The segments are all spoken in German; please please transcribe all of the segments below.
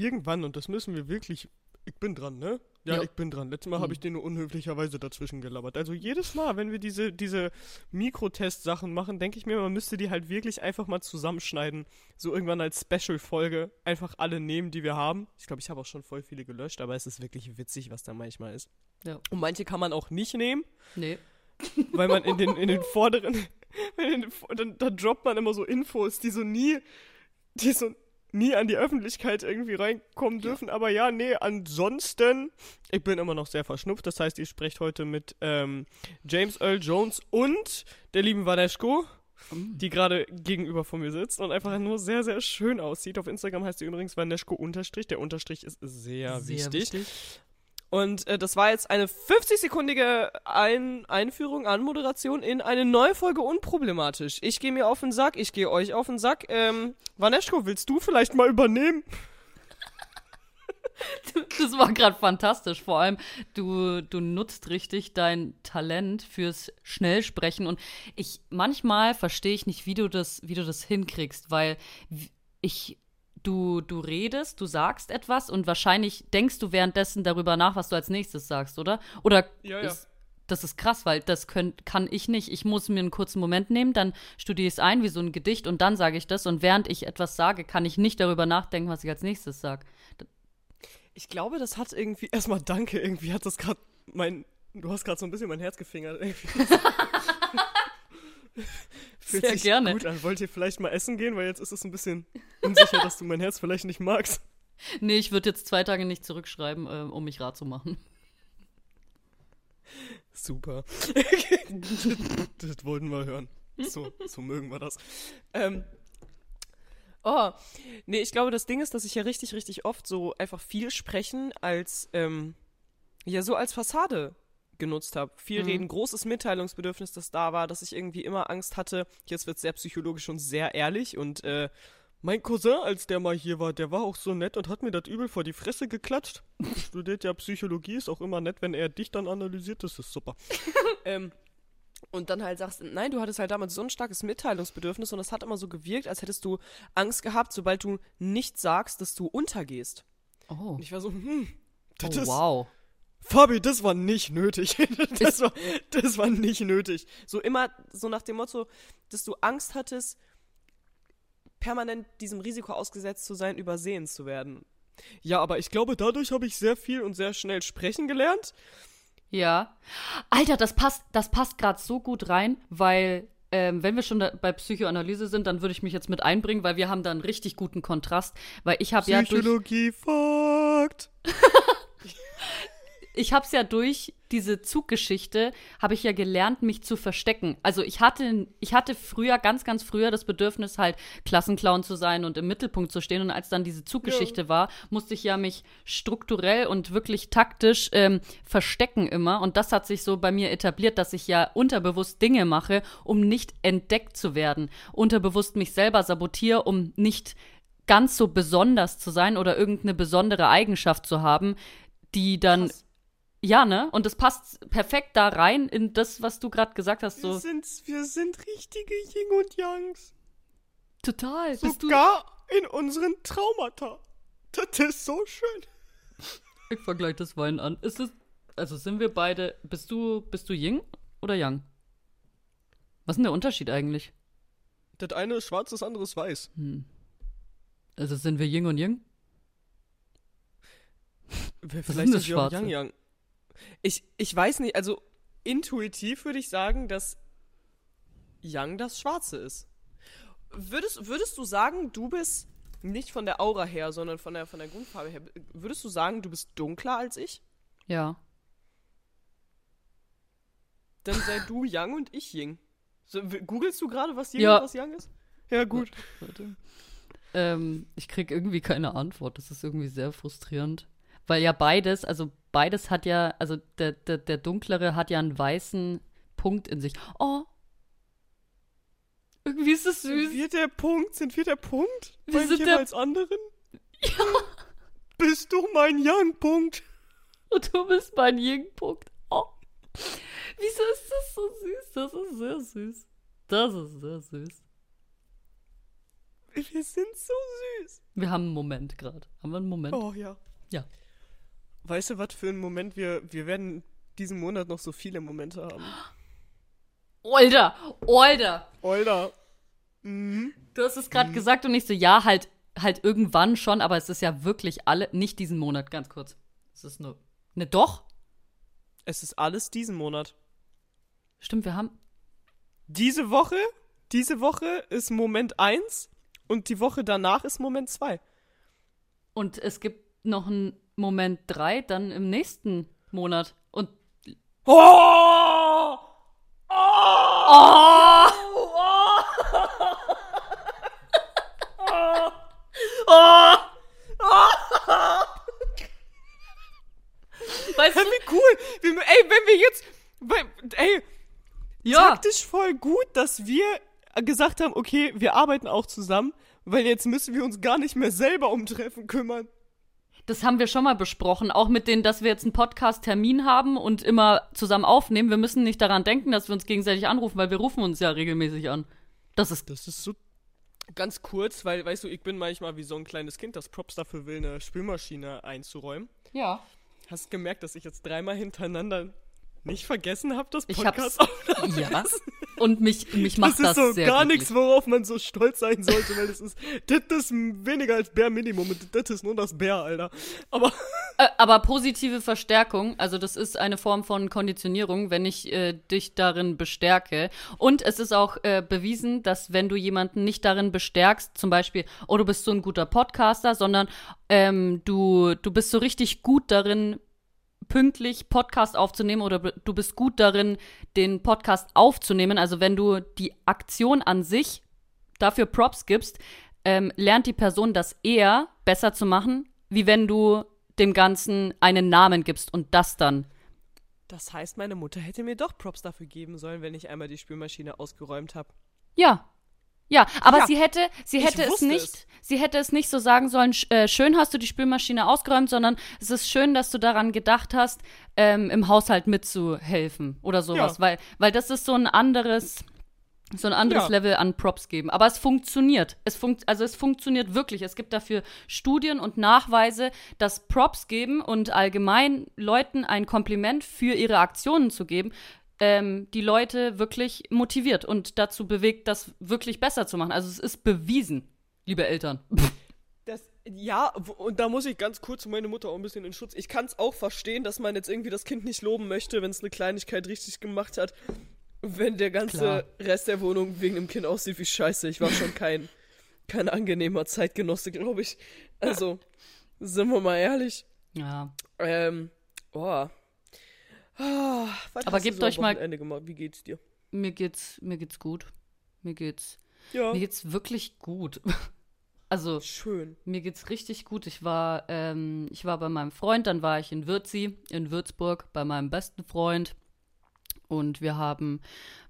irgendwann, und das müssen wir wirklich, ich bin dran, ne? Ja, Ja. ich bin dran. Letztes Mal Mhm. habe ich den nur unhöflicherweise dazwischen gelabert. Also jedes Mal, wenn wir diese, diese Mikrotest-Sachen machen, denke ich mir, man müsste die halt wirklich einfach mal zusammenschneiden. So irgendwann als Special-Folge einfach alle nehmen, die wir haben. Ich glaube, ich habe auch schon voll viele gelöscht, aber es ist wirklich witzig, was da manchmal ist. Ja. Und manche kann man auch nicht nehmen, Nee. weil man in den, in den vorderen, dann, dann droppt man immer so Infos, die so nie, die so nie an die Öffentlichkeit irgendwie reinkommen dürfen. Aber ja, nee, ansonsten, ich bin immer noch sehr verschnupft. Das heißt, ihr sprecht heute mit ähm, James Earl Jones und der lieben Vaneschko, die gerade gegenüber von mir sitzt und einfach nur sehr, sehr schön aussieht. Auf Instagram heißt sie übrigens Vaneschko Unterstrich. Der Unterstrich ist sehr, wichtig. Und äh, das war jetzt eine 50-sekundige Ein Einführung, Anmoderation in eine neue Folge Unproblematisch. Ich gehe mir auf den Sack, ich gehe euch auf den Sack. Ähm, Vaneschko, willst du vielleicht mal übernehmen? Das war gerade fantastisch. Vor allem, du, du nutzt richtig dein Talent fürs Schnellsprechen. Und ich manchmal verstehe ich nicht, wie du das, wie du das hinkriegst, weil ich. Du, du redest, du sagst etwas und wahrscheinlich denkst du währenddessen darüber nach, was du als nächstes sagst, oder? Oder Ja, ja. Ist, das ist krass, weil das könnt, kann ich nicht. Ich muss mir einen kurzen Moment nehmen, dann studiere ich es ein wie so ein Gedicht und dann sage ich das. Und während ich etwas sage, kann ich nicht darüber nachdenken, was ich als nächstes sage. Ich glaube, das hat irgendwie. Erstmal danke, irgendwie hat das gerade mein. Du hast gerade so ein bisschen mein Herz gefingert. Fühlt Sehr sich gerne. gut an. Wollt ihr vielleicht mal essen gehen? Weil jetzt ist es ein bisschen unsicher, dass du mein Herz vielleicht nicht magst. Nee, ich würde jetzt zwei Tage nicht zurückschreiben, äh, um mich rar zu machen. Super. das, das wollten wir hören. So, so mögen wir das. Ähm. Oh, nee, ich glaube, das Ding ist, dass ich ja richtig, richtig oft so einfach viel sprechen als, ähm, ja, so als Fassade genutzt habe. Viel Mhm. reden, großes Mitteilungsbedürfnis, das da war, dass ich irgendwie immer Angst hatte. Jetzt wird sehr psychologisch und sehr ehrlich und, äh, mein Cousin, als der mal hier war, der war auch so nett und hat mir das übel vor die Fresse geklatscht. Studiert ja Psychologie, ist auch immer nett, wenn er dich dann analysiert, das ist super. ähm, und dann halt sagst, nein, du hattest halt damals so ein starkes Mitteilungsbedürfnis und es hat immer so gewirkt, als hättest du Angst gehabt, sobald du nicht sagst, dass du untergehst. Oh, Und ich war so, hm, das oh ist, wow. Fabi, das war nicht nötig. das, war, das war nicht nötig. So immer so nach dem Motto, dass du Angst hattest, permanent diesem Risiko ausgesetzt zu sein, übersehen zu werden. Ja, aber ich glaube, dadurch habe ich sehr viel und sehr schnell sprechen gelernt. Ja. Alter, das passt, das passt gerade so gut rein, weil ähm, wenn wir schon da bei Psychoanalyse sind, dann würde ich mich jetzt mit einbringen, weil wir haben da einen richtig guten Kontrast, weil ich habe ja durch, Psychologie fucked. ich habe es ja durch diese Zuggeschichte, habe ich ja gelernt, mich zu verstecken. Also ich hatte, ich hatte früher, ganz, ganz früher das Bedürfnis, halt Klassenclown zu sein und im Mittelpunkt zu stehen. Und als dann diese Zuggeschichte war, musste ich ja mich strukturell und wirklich taktisch ähm, verstecken immer. Und das hat sich so bei mir etabliert, dass ich ja unterbewusst Dinge mache, um nicht entdeckt zu werden. Unterbewusst mich selber sabotiere, um nicht ganz so besonders zu sein oder irgendeine besondere Eigenschaft zu haben, die dann Krass. Ja, ne? Und das passt perfekt da rein in das, was du gerade gesagt hast. Wir So sind, wir sind richtige Yin und Yangs. total. Bist du? Sogar in unseren Traumata. Das ist so schön. Ich vergleiche das Wein an. Ist es? Also sind wir beide? Bist du? Bist du Ying oder Yang? Was ist denn der Unterschied eigentlich? Das eine ist schwarz, das andere ist weiß. Also sind wir Ying und Yang? Vielleicht das wir auch Schwarze? Yang Yang. Ich, ich weiß nicht, also intuitiv würde ich sagen, dass Yang das Schwarze ist. Würdest, würdest du sagen, du bist nicht von der Aura her, sondern von der, von der Grundfarbe her, würdest du sagen, du bist dunkler als ich? Ja. Dann sei du Yang und ich Ying. So, googelst du gerade, was Ying Ja. und was Yang ist? Ja, gut. Warte. Ähm, ich krieg irgendwie keine Antwort. Das ist irgendwie sehr frustrierend. Weil ja beides, also beides hat ja, also der, der, der Dunklere hat ja einen weißen Punkt in sich. Oh. Irgendwie ist es Sind süß. wir der Punkt? Sind wir der Punkt? Wir Beim sind der- jeweils anderen? Ja. Bist du mein Yang-Punkt? Und du bist mein Ying-Punkt. Oh. Wieso ist das so süß? Das ist sehr süß. Das ist sehr süß. Wir sind so süß. Wir haben einen Moment gerade. Haben wir einen Moment? Oh ja. Ja. Weißt du, was für einen Moment wir. Wir werden diesen Monat noch so viele Momente haben. Older, Older. Older. Mhm. Du hast es gerade gesagt und ich so, ja, halt, halt irgendwann schon, aber es ist ja wirklich alle, nicht diesen Monat, ganz kurz. Es ist nur, ne, doch? Es ist alles diesen Monat. Stimmt, wir haben, Diese Woche, diese Woche ist Moment 1 und die Woche danach ist Moment 2. und es gibt noch einen Moment drei, dann im nächsten Monat. Und, Oh! oh! Oh! Weißt du? Wie cool! Ey, wenn wir jetzt. Ey, Ja. taktisch voll gut, dass wir gesagt haben, okay, wir arbeiten auch zusammen, weil jetzt müssen wir uns gar nicht mehr selber um Treffen kümmern. Das haben wir schon mal besprochen, auch mit denen, dass wir jetzt einen Podcast-Termin haben und immer zusammen aufnehmen. Wir müssen nicht daran denken, dass wir uns gegenseitig anrufen, weil wir rufen uns ja regelmäßig an. Das ist Das ist so ganz kurz, weil, weißt du, ich bin manchmal wie so ein kleines Kind, das Props dafür will, eine Spülmaschine einzuräumen. ja. Hast du gemerkt, dass ich jetzt dreimal hintereinander nicht vergessen habe, das Ich Podcast hab's. Ja. Und mich, mich macht Das das, ist so sehr gar nichts, worauf man so stolz sein sollte, weil das ist, das ist weniger als Bär Minimum und das ist nur das Bär, Alter. Aber Äh, aber positive Verstärkung, also das ist eine Form von Konditionierung, wenn ich äh, dich darin bestärke. Und es ist auch äh, bewiesen, dass wenn du jemanden nicht darin bestärkst, zum Beispiel, oh, du bist so ein guter Podcaster, sondern ähm, du, du bist so richtig gut darin, pünktlich Podcast aufzunehmen oder du bist gut darin, den Podcast aufzunehmen. Also wenn du die Aktion an sich dafür Props gibst, ähm, lernt die Person das eher besser zu machen, wie wenn du dem Ganzen einen Namen gibst und das dann. das heißt, meine Mutter hätte mir doch Props dafür geben sollen, wenn ich einmal die Spülmaschine ausgeräumt habe. Ja. Ja, aber Ja, sie hätte, sie hätte es nicht, es. sie hätte es nicht so sagen sollen, äh, schön hast du die Spülmaschine ausgeräumt, sondern es ist schön, dass du daran gedacht hast, ähm, im Haushalt mitzuhelfen oder sowas, Ja. weil, weil das ist so ein anderes, so ein anderes Ja. Level an Props geben. Aber es funktioniert. Es funkt, also es funktioniert wirklich. Es gibt dafür Studien und Nachweise, dass Props geben und allgemein Leuten ein Kompliment für ihre Aktionen zu geben, ähm, die Leute wirklich motiviert und dazu bewegt, das wirklich besser zu machen. Also es ist bewiesen, liebe Eltern. Das, ja, und da muss ich ganz kurz meine Mutter auch ein bisschen in Schutz. Ich kann es auch verstehen, dass man jetzt irgendwie das Kind nicht loben möchte, wenn es eine Kleinigkeit richtig gemacht hat. Wenn der ganze Klar. Rest der Wohnung wegen dem Kind aussieht wie Scheiße. Ich war schon kein, kein angenehmer Zeitgenosse, glaube ich. Also, sind wir mal ehrlich. Ja. Ähm, boah. Was Aber gebt euch mal- gemacht? Wie geht's dir? Mir geht's, mir geht's gut. Mir geht's, Ja. mir geht's wirklich gut. Also, Schön. Mir geht's richtig gut. Ich war, ähm, ich war bei meinem Freund, dann war ich in Würzi, in Würzburg, bei meinem besten Freund. Und wir haben,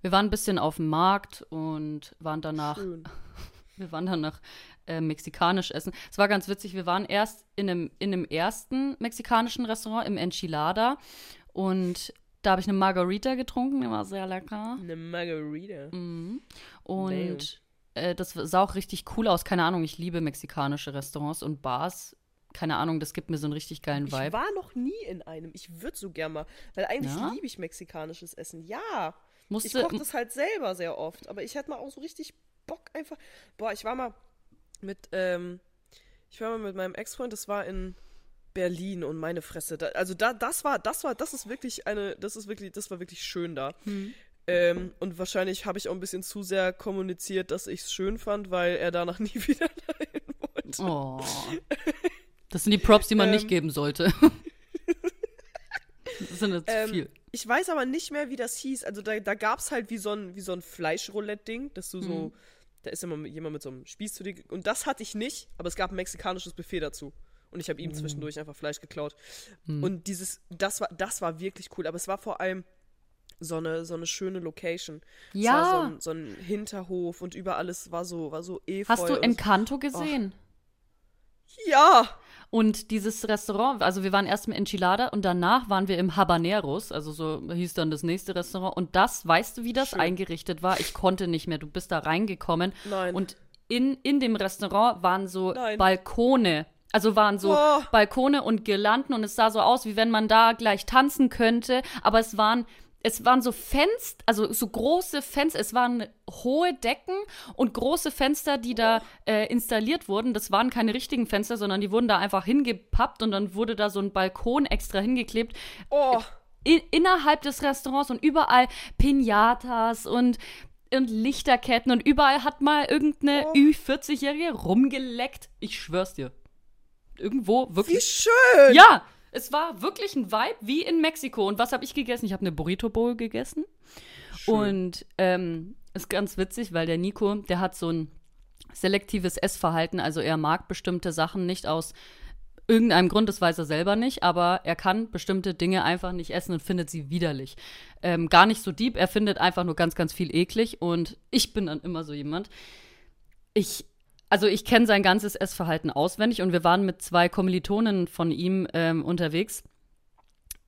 wir waren ein bisschen auf dem Markt und waren danach, Schön. wir waren danach äh, mexikanisch essen. Es war ganz witzig, wir waren erst in einem, in einem ersten mexikanischen Restaurant, im Enchilada. Und da habe ich eine Margarita getrunken, die war sehr lecker. Eine Margarita. Mhm. Und äh, das sah auch richtig cool aus. Keine Ahnung, ich liebe mexikanische Restaurants und Bars. Keine Ahnung, das gibt mir so einen richtig geilen Ich Vibe. war noch nie in einem. Ich würde so gern mal. Weil eigentlich Ja? liebe ich mexikanisches Essen. Ja. Ich Musste, koche das halt selber sehr oft. Aber ich hätte mal auch so richtig Bock einfach. Boah, ich war mal mit, ähm, ich war mal mit meinem Ex-Freund, das war in Berlin und meine Fresse. Da, also da, das war, das war, das ist wirklich eine, das ist wirklich, das war wirklich schön da. Hm. Ähm, und wahrscheinlich habe ich auch ein bisschen zu sehr kommuniziert, dass ich es schön fand, weil er danach nie wieder dahin wollte. Oh. Das sind die Props, die man nicht Ähm. geben sollte. das sind jetzt Ähm, viel. Ich weiß aber nicht mehr, wie das hieß. Also da, da gab es halt wie so ein, wie so ein Fleischroulette-Ding, dass du so, Mhm. da ist immer jemand mit so einem Spieß zu dir. Und das hatte ich nicht, aber es gab ein mexikanisches Buffet dazu. Und ich habe ihm zwischendurch einfach Fleisch geklaut. Mhm. Und dieses, das war, das war wirklich cool. Aber es war vor allem so eine, so eine schöne Location. War so Ja. ein, so ein Hinterhof und über alles war so, war so efeu. Hast du Encanto gesehen? Ja! Und dieses Restaurant, also wir waren erst im Enchilada und danach waren wir im Habaneros, also so hieß dann das nächste Restaurant. Und das, weißt du, wie das Schön. eingerichtet war? Ich konnte nicht mehr. Du bist da reingekommen Nein. und in, in dem Restaurant waren so Nein. Balkone. Also waren so Oh. Balkone und Girlanden und es sah so aus, wie wenn man da gleich tanzen könnte. Aber es waren, es waren so Fenster, also so große Fenster, es waren hohe Decken und große Fenster, die da äh, installiert wurden. Das waren keine richtigen Fenster, sondern die wurden da einfach hingepappt und dann wurde da so ein Balkon extra hingeklebt Oh, in, innerhalb des Restaurants und überall Pinatas und, und Lichterketten und überall hat mal irgendeine Oh. Ü40-Jährige rumgeleckt. Ich schwör's dir. Irgendwo wie wirklich. schön. Ja, es war wirklich ein Vibe wie in Mexiko. Und was habe ich gegessen? Ich habe eine Burrito Bowl gegessen. Und ähm, ist ganz witzig, weil der Nico, der hat so ein selektives Essverhalten. Also er mag bestimmte Sachen nicht aus irgendeinem Grund, das weiß er selber nicht, aber er kann bestimmte Dinge einfach nicht essen und findet sie widerlich. Ähm, gar nicht so deep, er findet einfach nur ganz, ganz viel eklig und ich bin dann immer so jemand. Ich, also ich kenne sein ganzes Essverhalten auswendig und wir waren mit zwei Kommilitonen von ihm ähm, unterwegs.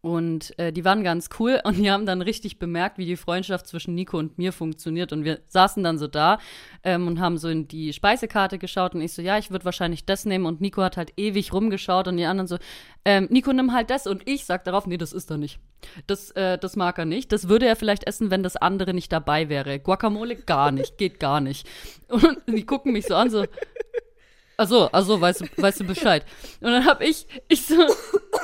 Und äh, die waren ganz cool und die haben dann richtig bemerkt, wie die Freundschaft zwischen Nico und mir funktioniert. Und wir saßen dann so da ähm, und haben so in die Speisekarte geschaut und ich so, ja, ich würde wahrscheinlich das nehmen. Und Nico hat halt ewig rumgeschaut und die anderen so, ähm, Nico, nimm halt das. Und ich sag darauf, nee, das ist er nicht. Das, äh, das mag er nicht. Das würde er vielleicht essen, wenn das andere nicht dabei wäre. Guacamole gar nicht, geht gar nicht. Und die gucken mich so an, so, Ach so, ach so, weißt du, weißt du Bescheid. Und dann hab ich, ich so,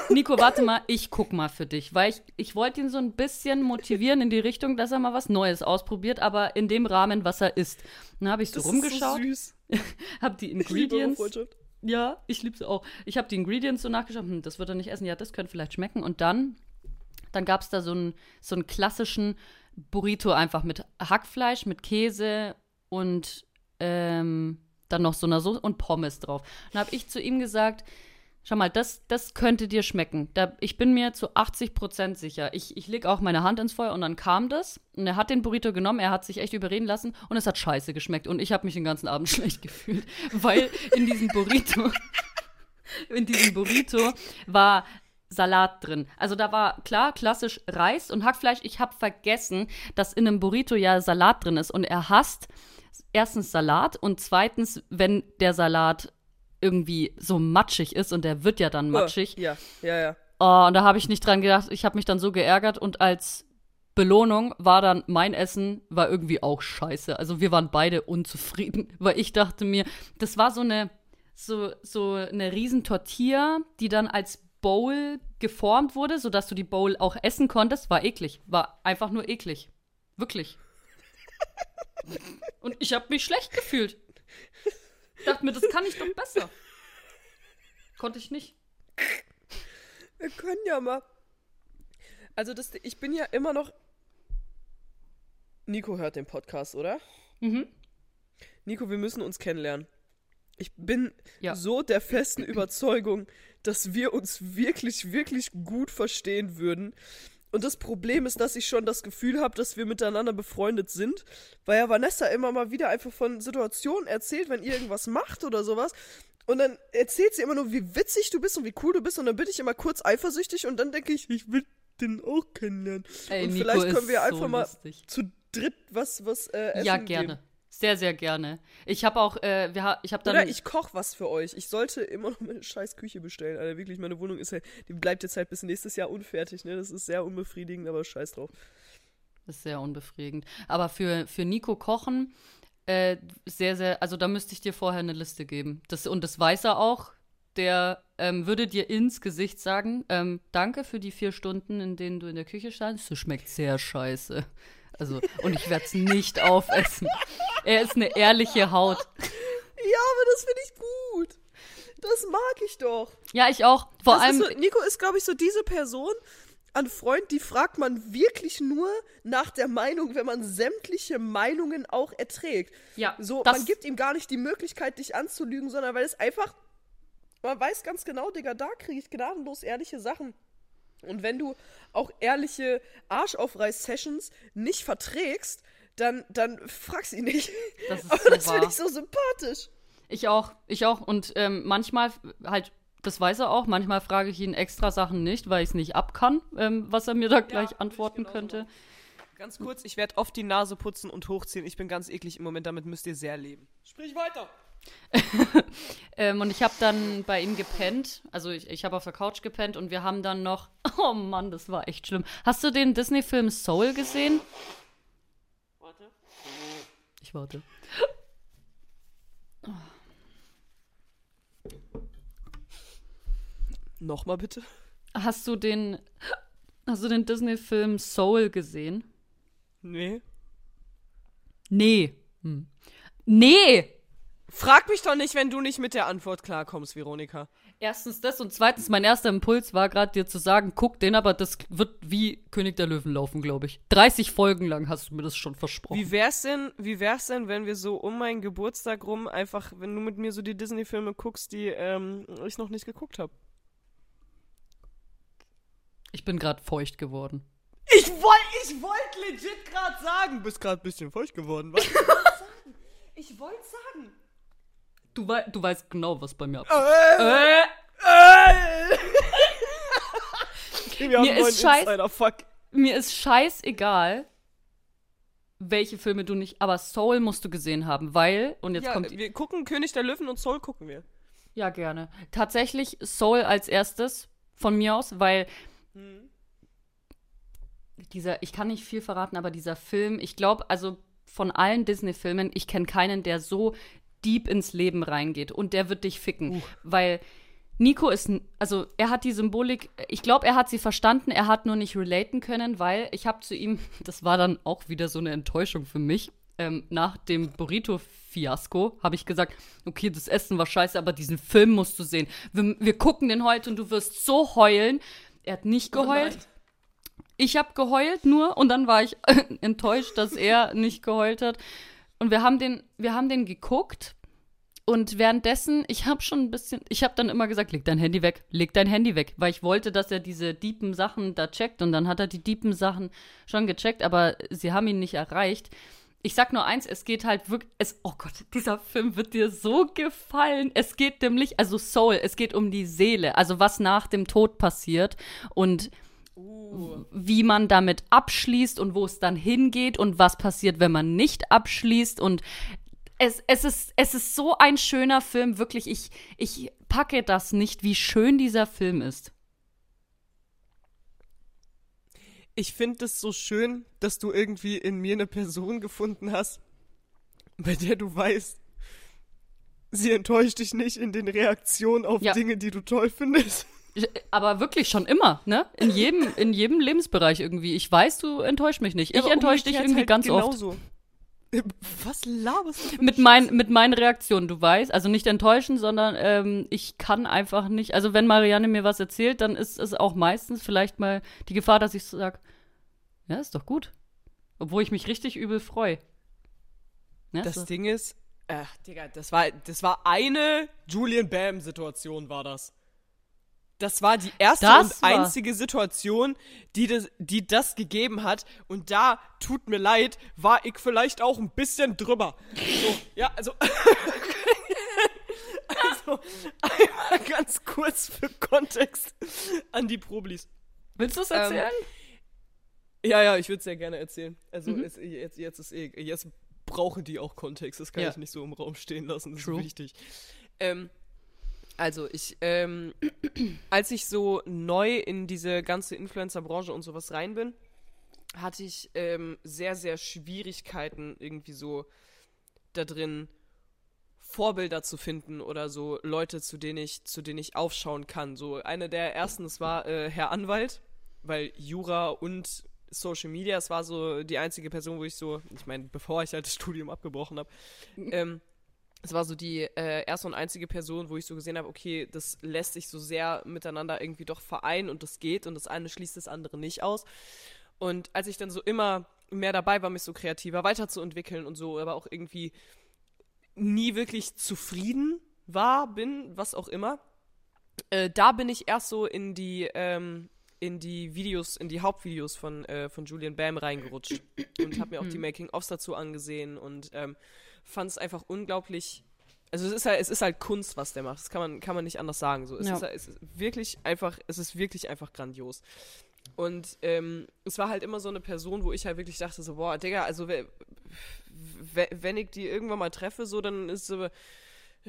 Nico, warte mal, ich guck mal für dich. Weil ich, ich wollte ihn so ein bisschen motivieren in die Richtung, dass er mal was Neues ausprobiert, aber in dem Rahmen, was er isst. Dann habe ich so das rumgeschaut, ist so süß. hab die Ich Ingredients. Freundschaft. Ja, ich liebe sie auch. Ich habe die Ingredients so nachgeschaut, hm, das wird er nicht essen, ja, das könnte vielleicht schmecken. Und dann, dann gab es da so einen, so einen klassischen Burrito einfach mit Hackfleisch, mit Käse und ähm, dann noch so einer Soße und Pommes drauf. Dann habe ich zu ihm gesagt, schau mal, das, das könnte dir schmecken. Da, ich bin mir zu 80 Prozent sicher. Ich, ich leg auch meine Hand ins Feuer und dann kam das. Und er hat den Burrito genommen, er hat sich echt überreden lassen und es hat scheiße geschmeckt. Und ich habe mich den ganzen Abend schlecht gefühlt, weil in diesem Burrito, in diesem Burrito war Salat drin. Also da war klar klassisch Reis und Hackfleisch. Ich habe vergessen, dass in einem Burrito ja Salat drin ist und er hasst erstens Salat und zweitens, wenn der Salat irgendwie so matschig ist und der wird ja dann matschig. Ja, ja, ja. Oh, und da habe ich nicht dran gedacht. Ich habe mich dann so geärgert und als Belohnung war dann mein Essen war irgendwie auch scheiße. Also wir waren beide unzufrieden, weil ich dachte mir, das war so eine so so eine riesen Tortilla, die dann als Bowl geformt wurde, sodass du die Bowl auch essen konntest, war eklig, war einfach nur eklig. Wirklich. Und ich habe mich schlecht gefühlt. Dachte mir, das kann ich doch besser. Konnte ich nicht. Wir können ja mal. Also das, ich bin ja immer noch. Nico hört den Podcast, oder? Mhm. Nico, wir müssen uns kennenlernen. Ich bin Ja. so der festen Überzeugung, dass wir uns wirklich, wirklich gut verstehen würden. Und das Problem ist, dass ich schon das Gefühl habe, dass wir miteinander befreundet sind, weil ja Vanessa immer mal wieder einfach von Situationen erzählt, wenn ihr irgendwas macht oder sowas. Und dann erzählt sie immer nur, wie witzig du bist und wie cool du bist. Und dann bin ich immer kurz eifersüchtig und dann denke ich, ich will den auch kennenlernen. Ey, und Nico vielleicht können wir einfach so mal zu dritt was, was äh, essen Ja, gehen. Sehr, sehr gerne. Ich habe auch, äh, wir ich habe dann. Oder ich koche was für euch. Ich sollte immer noch meine scheiß Küche bestellen. Alter, wirklich, meine Wohnung ist halt, die bleibt jetzt halt bis nächstes Jahr unfertig, ne? Das ist sehr unbefriedigend, aber scheiß drauf. Das ist sehr unbefriedigend. Aber für, für Nico kochen, äh, sehr, sehr, also da müsste ich dir vorher eine Liste geben. Das, und das weiß er auch. Der ähm, würde dir ins Gesicht sagen, ähm, danke für die vier Stunden, in denen du in der Küche standst. Das schmeckt sehr scheiße. Also, und ich werde es nicht aufessen. Er ist eine ehrliche Haut. Ja, aber das finde ich gut. Das mag ich doch. Ja, ich auch. Vor das allem. ist so, Nico ist, glaube ich, so diese Person an Freund, die fragt man wirklich nur nach der Meinung, wenn man sämtliche Meinungen auch erträgt. Ja, So, man gibt ihm gar nicht die Möglichkeit, dich anzulügen, sondern weil es einfach. Man weiß ganz genau, Digga, da kriege ich gnadenlos ehrliche Sachen. Und wenn du auch ehrliche Arschaufreiß-Sessions nicht verträgst, dann, dann frag sie nicht. Das ist Aber so das finde ich so sympathisch. Ich auch, ich auch. Und ähm, manchmal halt, das weiß er auch, manchmal frage ich ihn extra Sachen nicht, weil ich es nicht ab kann, ähm, was er mir da gleich ich antworten könnte. Ganz kurz, ich werde oft die Nase putzen und hochziehen. Ich bin ganz eklig im Moment, damit müsst ihr sehr leben. Sprich weiter. ähm, und ich habe dann bei ihm gepennt. Also ich, ich habe auf der Couch gepennt und wir haben dann noch. Oh Mann, das war echt schlimm. Hast du den Disney-Film Soul gesehen? Warte. Ich warte. Nochmal bitte. Hast du den. Hast du den Disney-Film Soul gesehen? Nee. Nee. Hm. Nee! Frag mich doch nicht, wenn du nicht mit der Antwort klarkommst, Veronika. Erstens das und zweitens, mein erster Impuls war gerade dir zu sagen, guck den, aber das wird wie König der Löwen laufen, glaube ich. 30 Folgen lang hast du mir das schon versprochen. Wie wär's denn, wie wär's denn, wenn wir so um meinen Geburtstag rum einfach, wenn du mit mir so die Disney-Filme guckst, die ähm, ich noch nicht geguckt habe? Ich bin gerade feucht geworden. Ich wollte ich wollt legit gerade sagen. Bist gerade ein bisschen feucht geworden. Was? ich wollte sagen. Du, wei du weißt genau, was bei mir abgeht. Äh, Äh, wir Mir haben ist scheiß- mir ist scheißegal, welche Filme du nicht, aber Soul musst du gesehen haben, weil, und jetzt Ja, kommt, wir gucken König der Löwen und Soul gucken wir. ja gerne, tatsächlich Soul als erstes von mir aus, weil dieser, ich kann nicht viel verraten, aber dieser Film, ich glaube, also von allen Disney-Filmen, ich kenne keinen, der so deep ins Leben reingeht und der wird dich ficken, weil Nico ist, also er hat die Symbolik, ich glaube, er hat sie verstanden, er hat nur nicht relaten können, weil ich habe zu ihm, das war dann auch wieder so eine Enttäuschung für mich, ähm, nach dem Burrito-Fiasko habe ich gesagt, okay, das Essen war scheiße, aber diesen Film musst du sehen. Wir, wir gucken den heute und du wirst so heulen. Er hat nicht geheult. Ich habe geheult nur und dann war ich enttäuscht, dass er nicht geheult hat. Und wir haben den, wir haben den geguckt und währenddessen, ich habe schon ein bisschen, ich habe dann immer gesagt, leg dein Handy weg, leg dein Handy weg, weil ich wollte, dass er diese diepen Sachen da checkt und dann hat er die diepen Sachen schon gecheckt, aber sie haben ihn nicht erreicht. Ich sag nur eins, es geht halt wirklich, es, oh Gott, dieser Film wird dir so gefallen. Es geht nämlich, also Soul, es geht um die Seele, also was nach dem Tod passiert und wie man damit abschließt und wo es dann hingeht und was passiert, wenn man nicht abschließt. Und es, es, ist, es ist so ein schöner Film, wirklich. Ich, ich packe das nicht, wie schön dieser Film ist. Ich finde es so schön, dass du irgendwie in mir eine Person gefunden hast, bei der du weißt, sie enttäuscht dich nicht in den Reaktionen auf Ja. Dinge, die du toll findest. Aber wirklich schon immer, ne? In jedem, in jedem Lebensbereich irgendwie. Ich weiß, du enttäuscht mich nicht. Ich Aber enttäusche dich irgendwie halt ganz oft. genauso. Äh, Was laberst du? Mit, mein, mit meinen Reaktionen, du weißt, also nicht enttäuschen, sondern ähm, ich kann einfach nicht, also wenn Marianne mir was erzählt, dann ist es auch meistens vielleicht mal die Gefahr, dass ich sage, ja, ist doch gut. Obwohl ich mich richtig übel freue. Ja, Das so. Ding ist, äh, Digga, das war, das war eine Julian Bam-Situation, war das. Das war die erste Das und einzige Situation, die das, die das gegeben hat. Und da, tut mir leid, war ich vielleicht auch ein bisschen drüber. So, ja, also. also, einmal ganz kurz für Kontext an die Problis. Willst du es Ähm, erzählen? Ja, ja, ich würde es sehr gerne erzählen. Also Mhm. es, jetzt, jetzt ist eh, jetzt brauchen die auch Kontext. Das kann Ja. ich nicht so im Raum stehen lassen. Das True. ist wichtig. Ähm, also ich, ähm, als ich so neu in diese ganze Influencer-Branche und sowas rein bin, hatte ich ähm, sehr, sehr Schwierigkeiten irgendwie so da drin Vorbilder zu finden oder so Leute, zu denen ich, zu denen ich aufschauen kann. So eine der ersten, das war äh, Herr Anwalt, weil Jura und Social Media, es war so die einzige Person, wo ich so, ich meine, bevor ich halt das Studium abgebrochen habe, ähm, es war so die äh, erste und einzige Person, wo ich so gesehen habe, okay, das lässt sich so sehr miteinander irgendwie doch vereinen und das geht und das eine schließt das andere nicht aus. Und als ich dann so immer mehr dabei war, mich so kreativer weiterzuentwickeln und so, aber auch irgendwie nie wirklich zufrieden war, bin, was auch immer, äh, da bin ich erst so in die, ähm, in die Videos, in die Hauptvideos von, äh, von Julian Bam reingerutscht und habe mir auch die Making-ofs dazu angesehen und ähm, fand es einfach unglaublich. Also es ist halt, es ist halt Kunst, was der macht. Das kann man, kann man nicht anders sagen. So, es, Ja. ist, halt- es ist wirklich einfach, es ist wirklich einfach grandios. Und ähm, es war halt immer so eine Person, wo ich halt wirklich dachte, so, boah, Digga, also we- we- wenn ich die irgendwann mal treffe, so, dann ist es aber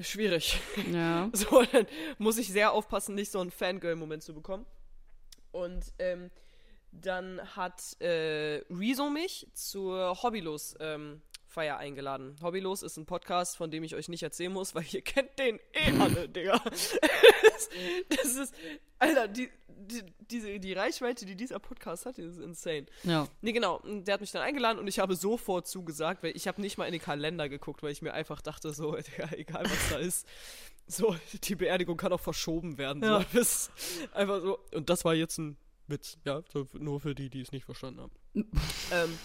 schwierig. Ja. So, dann muss ich sehr aufpassen, nicht so einen Fangirl-Moment zu bekommen. Und ähm, dann hat äh, Rezo mich zur Hobbylos ähm, Feier eingeladen. Hobbylos ist ein Podcast, von dem ich euch nicht erzählen muss, weil ihr kennt den eh alle, Digga. das, das ist, Alter, die, die, diese, die Reichweite, die dieser Podcast hat, ist insane. Ja. Nee, genau. Der hat mich dann eingeladen und ich habe sofort zugesagt, weil ich habe nicht mal in den Kalender geguckt, weil ich mir einfach dachte, so, Digga, egal was da ist, so, die Beerdigung kann auch verschoben werden. Ja. So, das einfach so. Und das war jetzt ein Witz, ja, so, nur für die, die es nicht verstanden haben. ähm,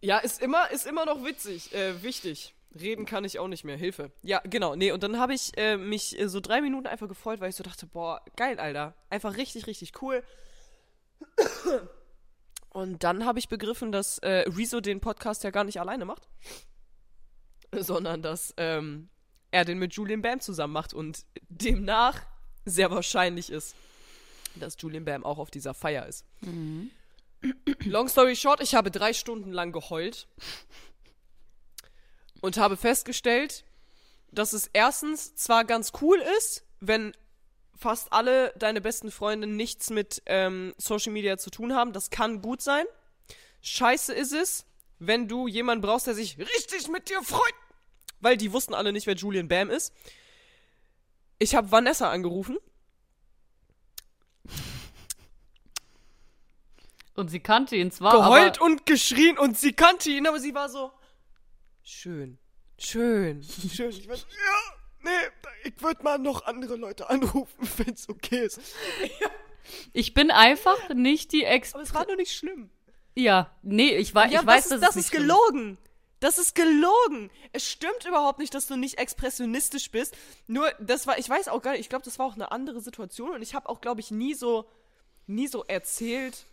ja, ist immer, ist immer noch witzig, äh, wichtig. Reden kann ich auch nicht mehr. Hilfe. Ja, genau. Nee, und dann habe ich äh, mich äh, so drei Minuten einfach gefreut, weil ich so dachte, boah, geil, Alter. Einfach richtig, richtig cool. Und dann habe ich begriffen, dass äh, Rezo den Podcast ja gar nicht alleine macht, sondern dass ähm, er den mit Julian Bam zusammen macht und demnach sehr wahrscheinlich ist, dass Julian Bam auch auf dieser Feier ist. Long story short, ich habe drei Stunden lang geheult und habe festgestellt, dass es erstens zwar ganz cool ist, wenn fast alle deine besten Freunde nichts mit ähm, Social Media zu tun haben. Das kann gut sein. Scheiße ist es, wenn du jemanden brauchst, der sich richtig mit dir freut. Weil die wussten alle nicht, wer Julian Bam ist. Ich habe Vanessa angerufen. Und sie kannte ihn zwar, geheult und geschrien und sie kannte ihn, aber sie war so schön, schön, schön. Ich so, ja, nee, ich würde mal noch andere Leute anrufen, wenn es okay ist. ich bin einfach nicht die Ex. Aber es war nur nicht schlimm. Ja, nee, ich, wei Ja, ich weiß, das, dass ist, das es nicht ist schlimm gelogen. Das ist gelogen. Es stimmt überhaupt nicht, dass du nicht expressionistisch bist. Nur, das war, ich weiß auch gar nicht, ich glaube, das war auch eine andere Situation und ich habe auch, glaube ich, nie so, nie so erzählt,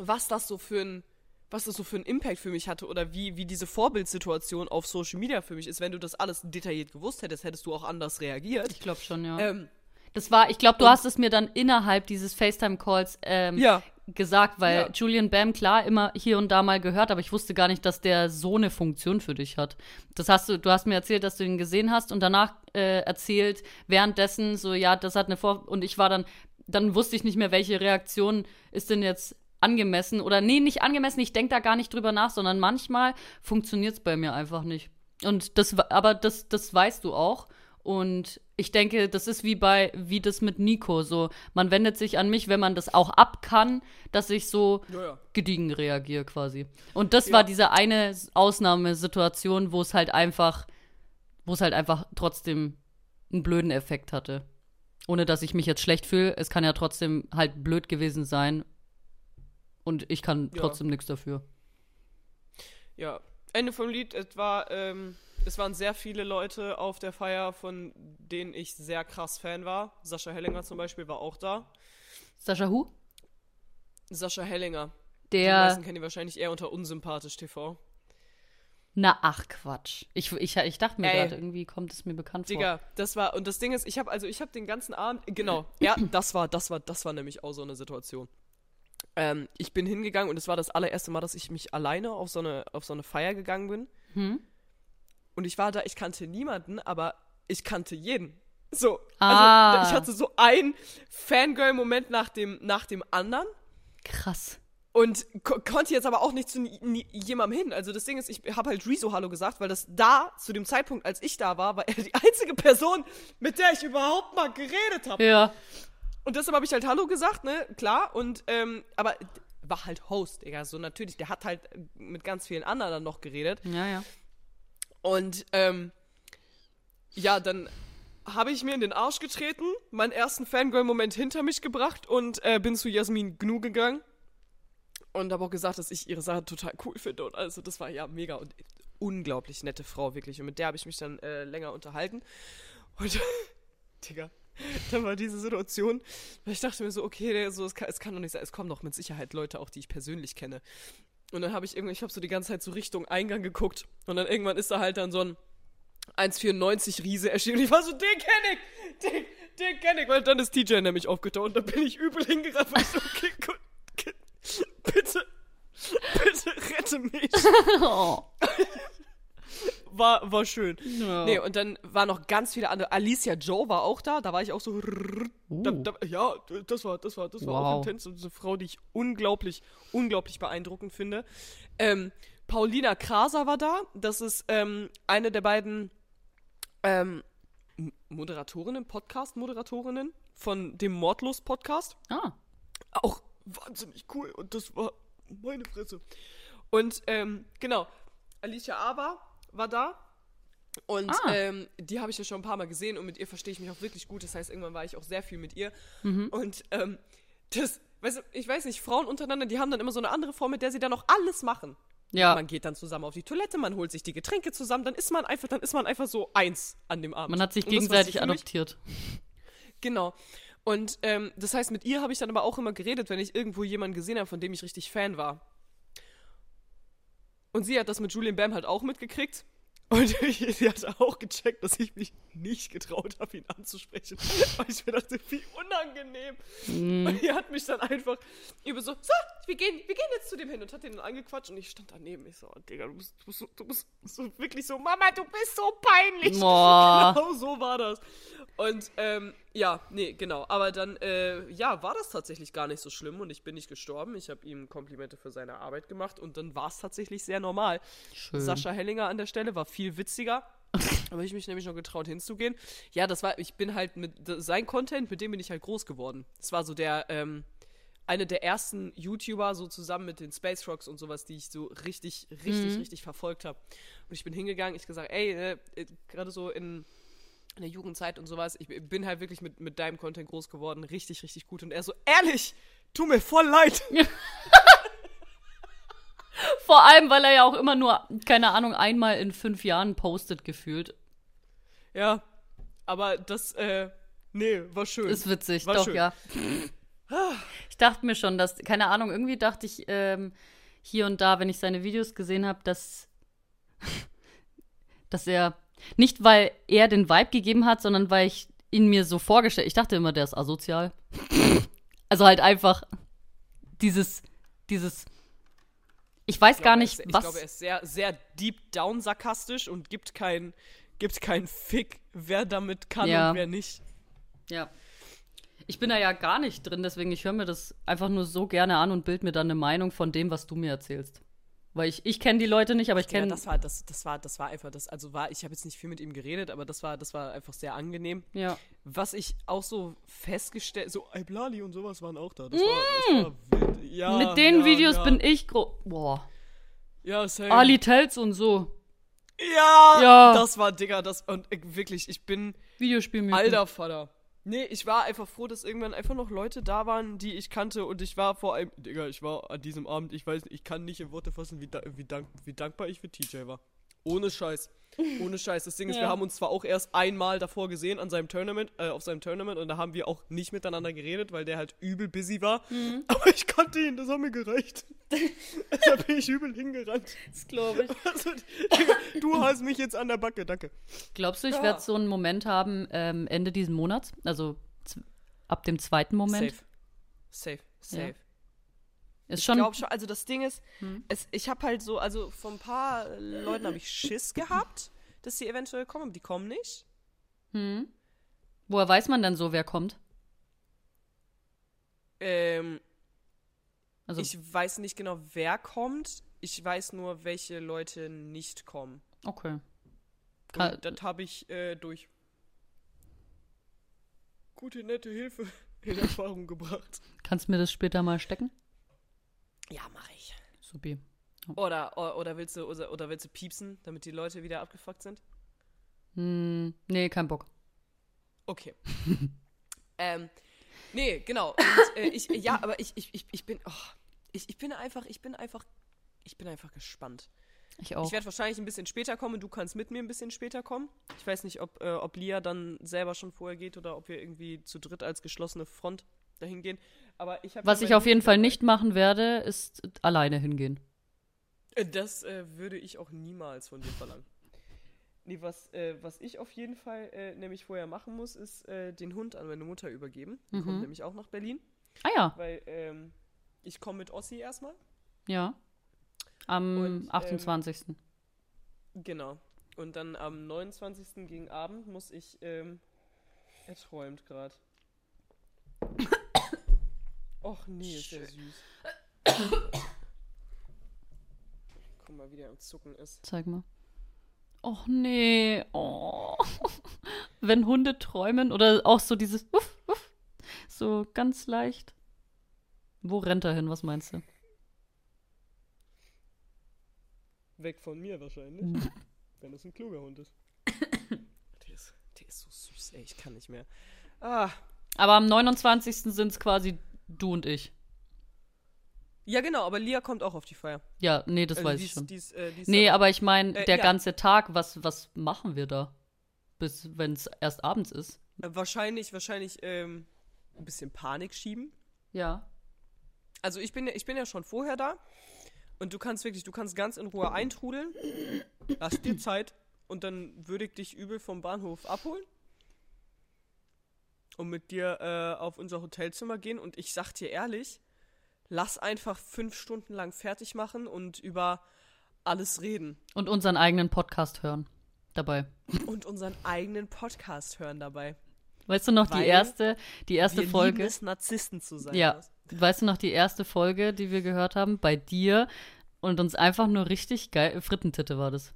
was das so für ein, was das so für einen Impact für mich hatte oder wie, wie diese Vorbildsituation auf Social Media für mich ist. Wenn du das alles detailliert gewusst hättest, hättest du auch anders reagiert. Ich glaube schon, ja. Ähm, Das war, ich glaube, du hast es mir dann innerhalb dieses FaceTime-Calls ähm, ja. gesagt, weil Ja. Julian Bam klar immer hier und da mal gehört, aber ich wusste gar nicht, dass der so eine Funktion für dich hat. Das hast du, du hast mir erzählt, dass du ihn gesehen hast und danach äh, erzählt, währenddessen so, ja, das hat eine Vor und ich war dann, dann wusste ich nicht mehr, welche Reaktion ist denn jetzt angemessen oder nee, nicht angemessen, ich denke da gar nicht drüber nach, sondern manchmal funktioniert es bei mir einfach nicht. Und das, aber das, das weißt du auch. Und ich denke, das ist wie bei, wie das mit Nico. So, man wendet sich an mich, wenn man das auch ab kann, dass ich so Ja, ja. gediegen reagiere quasi. Und das Ja. war diese eine Ausnahmesituation, wo es halt einfach, wo es halt einfach trotzdem einen blöden Effekt hatte. Ohne dass ich mich jetzt schlecht fühle. Es kann ja trotzdem halt blöd gewesen sein. Und ich kann Ja. trotzdem nichts dafür. Ja, Ende vom Lied. Es war, ähm, es waren sehr viele Leute auf der Feier, von denen ich sehr krass Fan war. Sascha Hellinger zum Beispiel war auch da. Sascha Hu? Sascha Hellinger. Die Der. meisten kennen ihn wahrscheinlich eher unter unsympathisch TV. Na, ach Quatsch. Ich, ich, ich dachte mir gerade, irgendwie kommt es mir bekannt vor. Digga, das war und das Ding ist, ich habe also ich habe den ganzen Abend genau, ja, das war das war das war nämlich auch so eine Situation. Ähm, ich bin hingegangen und es war das allererste Mal, dass ich mich alleine auf so eine auf so eine Feier gegangen bin. Hm? Und ich war da, ich kannte niemanden, aber ich kannte jeden. So, Ah. also ich hatte so einen Fangirl-Moment nach dem nach dem anderen. Krass. Und ko konnte jetzt aber auch nicht zu jemandem hin. Also das Ding ist, ich habe halt Rezo Hallo gesagt, weil das da, zu dem Zeitpunkt, als ich da war, war er die einzige Person, mit der ich überhaupt mal geredet habe. Ja. Und deshalb habe ich halt Hallo gesagt, ne, klar. Und, ähm, aber war halt Host, Digga. So natürlich, der hat halt mit ganz vielen anderen dann noch geredet. Ja, ja. Und, ähm, ja, dann habe ich mir in den Arsch getreten, meinen ersten Fangirl-Moment hinter mich gebracht und äh, bin zu Jasmin Gnu gegangen. Und habe auch gesagt, dass ich ihre Sache total cool finde. Und also, das war ja mega und unglaublich nette Frau, wirklich. Und mit der habe ich mich dann äh, länger unterhalten. Und, Digga, da war diese Situation, weil ich dachte mir so, okay, so, es, kann, es kann doch nicht sein, es kommen doch mit Sicherheit Leute auch, die ich persönlich kenne. Und dann habe ich irgendwie, ich habe so die ganze Zeit so Richtung Eingang geguckt und dann irgendwann ist da halt dann so ein 1,94 Riese erschienen und ich war so, den kenne ich, den, den kenne ich, weil dann ist TJ nämlich aufgetaucht und da bin ich übel hingerannt, weil ich so, okay, bitte, bitte rette mich. Oh. War, war schön. Ja. Nee, und dann waren noch ganz viele andere. Alicia Joe war auch da, da war ich auch so. Da, da, ja, das war, das war, das war auch intens. Und eine Frau, die ich unglaublich, unglaublich beeindruckend finde. Ähm, Paulina Kraser war da. Das ist ähm, eine der beiden ähm, Moderatorinnen, Podcast-Moderatorinnen von dem Mordlos-Podcast. Ah. Auch wahnsinnig cool. Und das war meine Fresse. Und ähm, genau, Alicia Ava war da. Und Ah. ähm, die habe ich ja schon ein paar Mal gesehen und mit ihr verstehe ich mich auch wirklich gut. Das heißt, irgendwann war ich auch sehr viel mit ihr. Mhm. Und ähm, das, weißt du, ich weiß nicht, Frauen untereinander, die haben dann immer so eine andere Frau, mit der sie dann auch alles machen. Ja, Man geht dann zusammen auf die Toilette, man holt sich die Getränke zusammen, dann ist man einfach, dann ist man einfach so eins an dem Abend. man hat sich das, gegenseitig mich- adoptiert. Genau. Und ähm, das heißt, mit ihr habe ich dann aber auch immer geredet, wenn ich irgendwo jemanden gesehen habe, von dem ich richtig Fan war. Und sie hat das mit Julian Bam halt auch mitgekriegt. Und sie hat auch gecheckt, dass ich mich nicht getraut habe, ihn anzusprechen. Weil ich mir dachte, wie unangenehm. Und die hat mich dann einfach über so, so, wir gehen, wir gehen jetzt zu dem hin und hat den dann angequatscht und ich stand daneben. Ich so, oh, Digga, du bist, du bist, so, du bist so wirklich so, Mama, du bist so peinlich. Boah. Genau so war das. Und ähm, ja, nee, genau. Aber dann, äh, ja, war das tatsächlich gar nicht so schlimm und ich bin nicht gestorben. Ich habe ihm Komplimente für seine Arbeit gemacht und dann war es tatsächlich sehr normal. Schön. Sascha Hellinger an der Stelle war viel witziger. Aber ich mich nämlich noch getraut hinzugehen. Ja, das war, ich bin halt mit sein Content, mit dem bin ich halt groß geworden. Das war so der, ähm, eine der ersten YouTuber, so zusammen mit den Space Rocks und sowas, die ich so richtig, richtig, richtig verfolgt habe. Und ich bin hingegangen, ich gesagt, ey, äh, äh, gerade so in, in der Jugendzeit und sowas, ich bin halt wirklich mit, mit deinem Content groß geworden, richtig, richtig gut. Und er so, ehrlich, tu mir voll leid. Vor allem, weil er ja auch immer nur, keine Ahnung, einmal in fünf Jahren postet gefühlt. Ja, aber das, äh, nee, war schön. Ist witzig, War doch, schön. ja. Ich dachte mir schon, dass, keine Ahnung, irgendwie dachte ich ähm, hier und da, wenn ich seine Videos gesehen habe, dass, dass er, nicht weil er den Vibe gegeben hat, sondern weil ich ihn mir so vorgestellt, ich dachte immer, der ist asozial. Also halt einfach dieses, dieses, ich weiß Ich gar glaube, er nicht, ist, ich was. glaube, er ist sehr, sehr deep down sarkastisch und gibt kein, gibt keinen Fick, wer damit kann Ja. und wer nicht. Ja. Ich bin da ja gar nicht drin, deswegen ich höre mir das einfach nur so gerne an und bild mir dann eine Meinung von dem, was du mir erzählst. Weil ich, ich kenne die Leute nicht, aber ich Ja, kenne. das war, das, das war, das war einfach das, also war, ich habe jetzt nicht viel mit ihm geredet, aber das war, das war einfach sehr angenehm. Ja. Was ich auch so festgestellt, so Iblali und sowas waren auch da. Das war, das war wild. Ja, Mm. Mit den ja, Videos ja. bin ich groß. Boah. Ja, same. Ali Tells und so. Ja, Ja. das war, Digga, das, und äh, wirklich, ich bin, Videospielmythen. Alter Vater. Nee, ich war einfach froh, dass irgendwann einfach noch Leute da waren, die ich kannte und ich war vor allem, Digga, ich war an diesem Abend, ich weiß ich kann nicht in Worte fassen, wie, da, wie, dank, wie dankbar ich für TJ war. Ohne Scheiß. Ohne Scheiß. Das Ding ist, Ja. wir haben uns zwar auch erst einmal davor gesehen an seinem Tournament, äh, auf seinem Tournament und da haben wir auch nicht miteinander geredet, weil der halt übel busy war. Mhm. Aber ich kannte ihn, das hat mir gereicht. Deshalb bin ich übel hingerannt. Das glaube ich. Also, du hast mich jetzt an der Backe, danke. Glaubst du, ich Ja. werde so einen Moment haben ähm, Ende diesen Monats? Also ab dem zweiten Moment? Safe. Safe. Safe. Ja. Ist Ich schon. glaube schon, also das Ding ist, es, ich habe halt so, also von ein paar Leuten habe ich Schiss gehabt, dass sie eventuell kommen, aber die kommen nicht. Hm. Woher weiß man denn so, wer kommt? Ähm, Also, ich weiß nicht genau, wer kommt. Ich weiß nur, welche Leute nicht kommen. okay. Ka- Und das habe ich äh, durch gute, nette Hilfe in Erfahrung gebracht. Kannst du mir das später mal stecken? Ja, mache ich. Supi. Oder, oder, oder, willst du, oder, oder willst du piepsen, damit die Leute wieder abgefuckt sind? Hm, nee, kein Bock. Okay. ähm, nee, genau. Und, äh, ich, ja, aber ich, ich, ich, ich bin, oh, ich, ich bin einfach, ich bin einfach, ich bin einfach gespannt. Ich auch. Ich werde wahrscheinlich ein bisschen später kommen, du kannst mit mir ein bisschen später kommen. Ich weiß nicht, ob, äh, ob Lia dann selber schon vorher geht oder ob wir irgendwie zu dritt als geschlossene Front dahin gehen. Aber ich habe Was ich auf jeden Fall nicht machen werde, ist alleine hingehen. Äh, Das äh, würde ich auch niemals von dir verlangen. Nee, was, äh, was ich auf jeden Fall äh, nämlich vorher machen muss, ist äh, den Hund an meine Mutter übergeben. Die Mhm. kommt nämlich auch nach Berlin, Ah ja, weil ähm, ich komme mit Ossi erstmal. ja. Am Und, ähm, 28. Genau. Und dann am 29. gegen Abend muss ich, ähm, er träumt gerade. Och nee, ist der süß. Guck mal, wie der am Zucken ist. Zeig mal. Och nee. Oh. Wenn Hunde träumen oder auch so dieses Uff, Uff, so ganz leicht. Wo rennt er hin? Was meinst du? Weg von mir wahrscheinlich. Mhm. Wenn es ein kluger Hund ist. der, ist. Der ist so süß, ey. Ich kann nicht mehr. Ah. Aber am 29. sind es quasi du und ich. Ja, genau, aber Lia kommt auch auf die Feier. Ja, nee, das Also weiß die ich schon. die ist, äh, die ist Nee, aber ich meine, Äh, der ja. ganze Tag, was, was machen wir da? Bis, wenn es erst abends ist. Äh, Wahrscheinlich, wahrscheinlich ähm, ein bisschen Panik schieben. Ja. Also ich bin, ja- ich bin ja schon vorher da. Und du kannst wirklich, du kannst ganz in Ruhe eintrudeln. Lass dir Zeit. Und dann würde ich dich übel vom Bahnhof abholen. Und mit dir äh, auf unser Hotelzimmer gehen. Und ich sag dir ehrlich, lass einfach fünf Stunden lang fertig machen und über alles reden. Und unseren eigenen Podcast hören. Dabei. Und unseren eigenen Podcast hören dabei. Weißt du noch die Weil erste, die erste Wir lieben Folge? es, Narzissten zu sein. Ja. Lars. Weißt du noch die erste Folge, die wir gehört haben? Bei dir und uns einfach nur richtig geil. Frittentitte war das.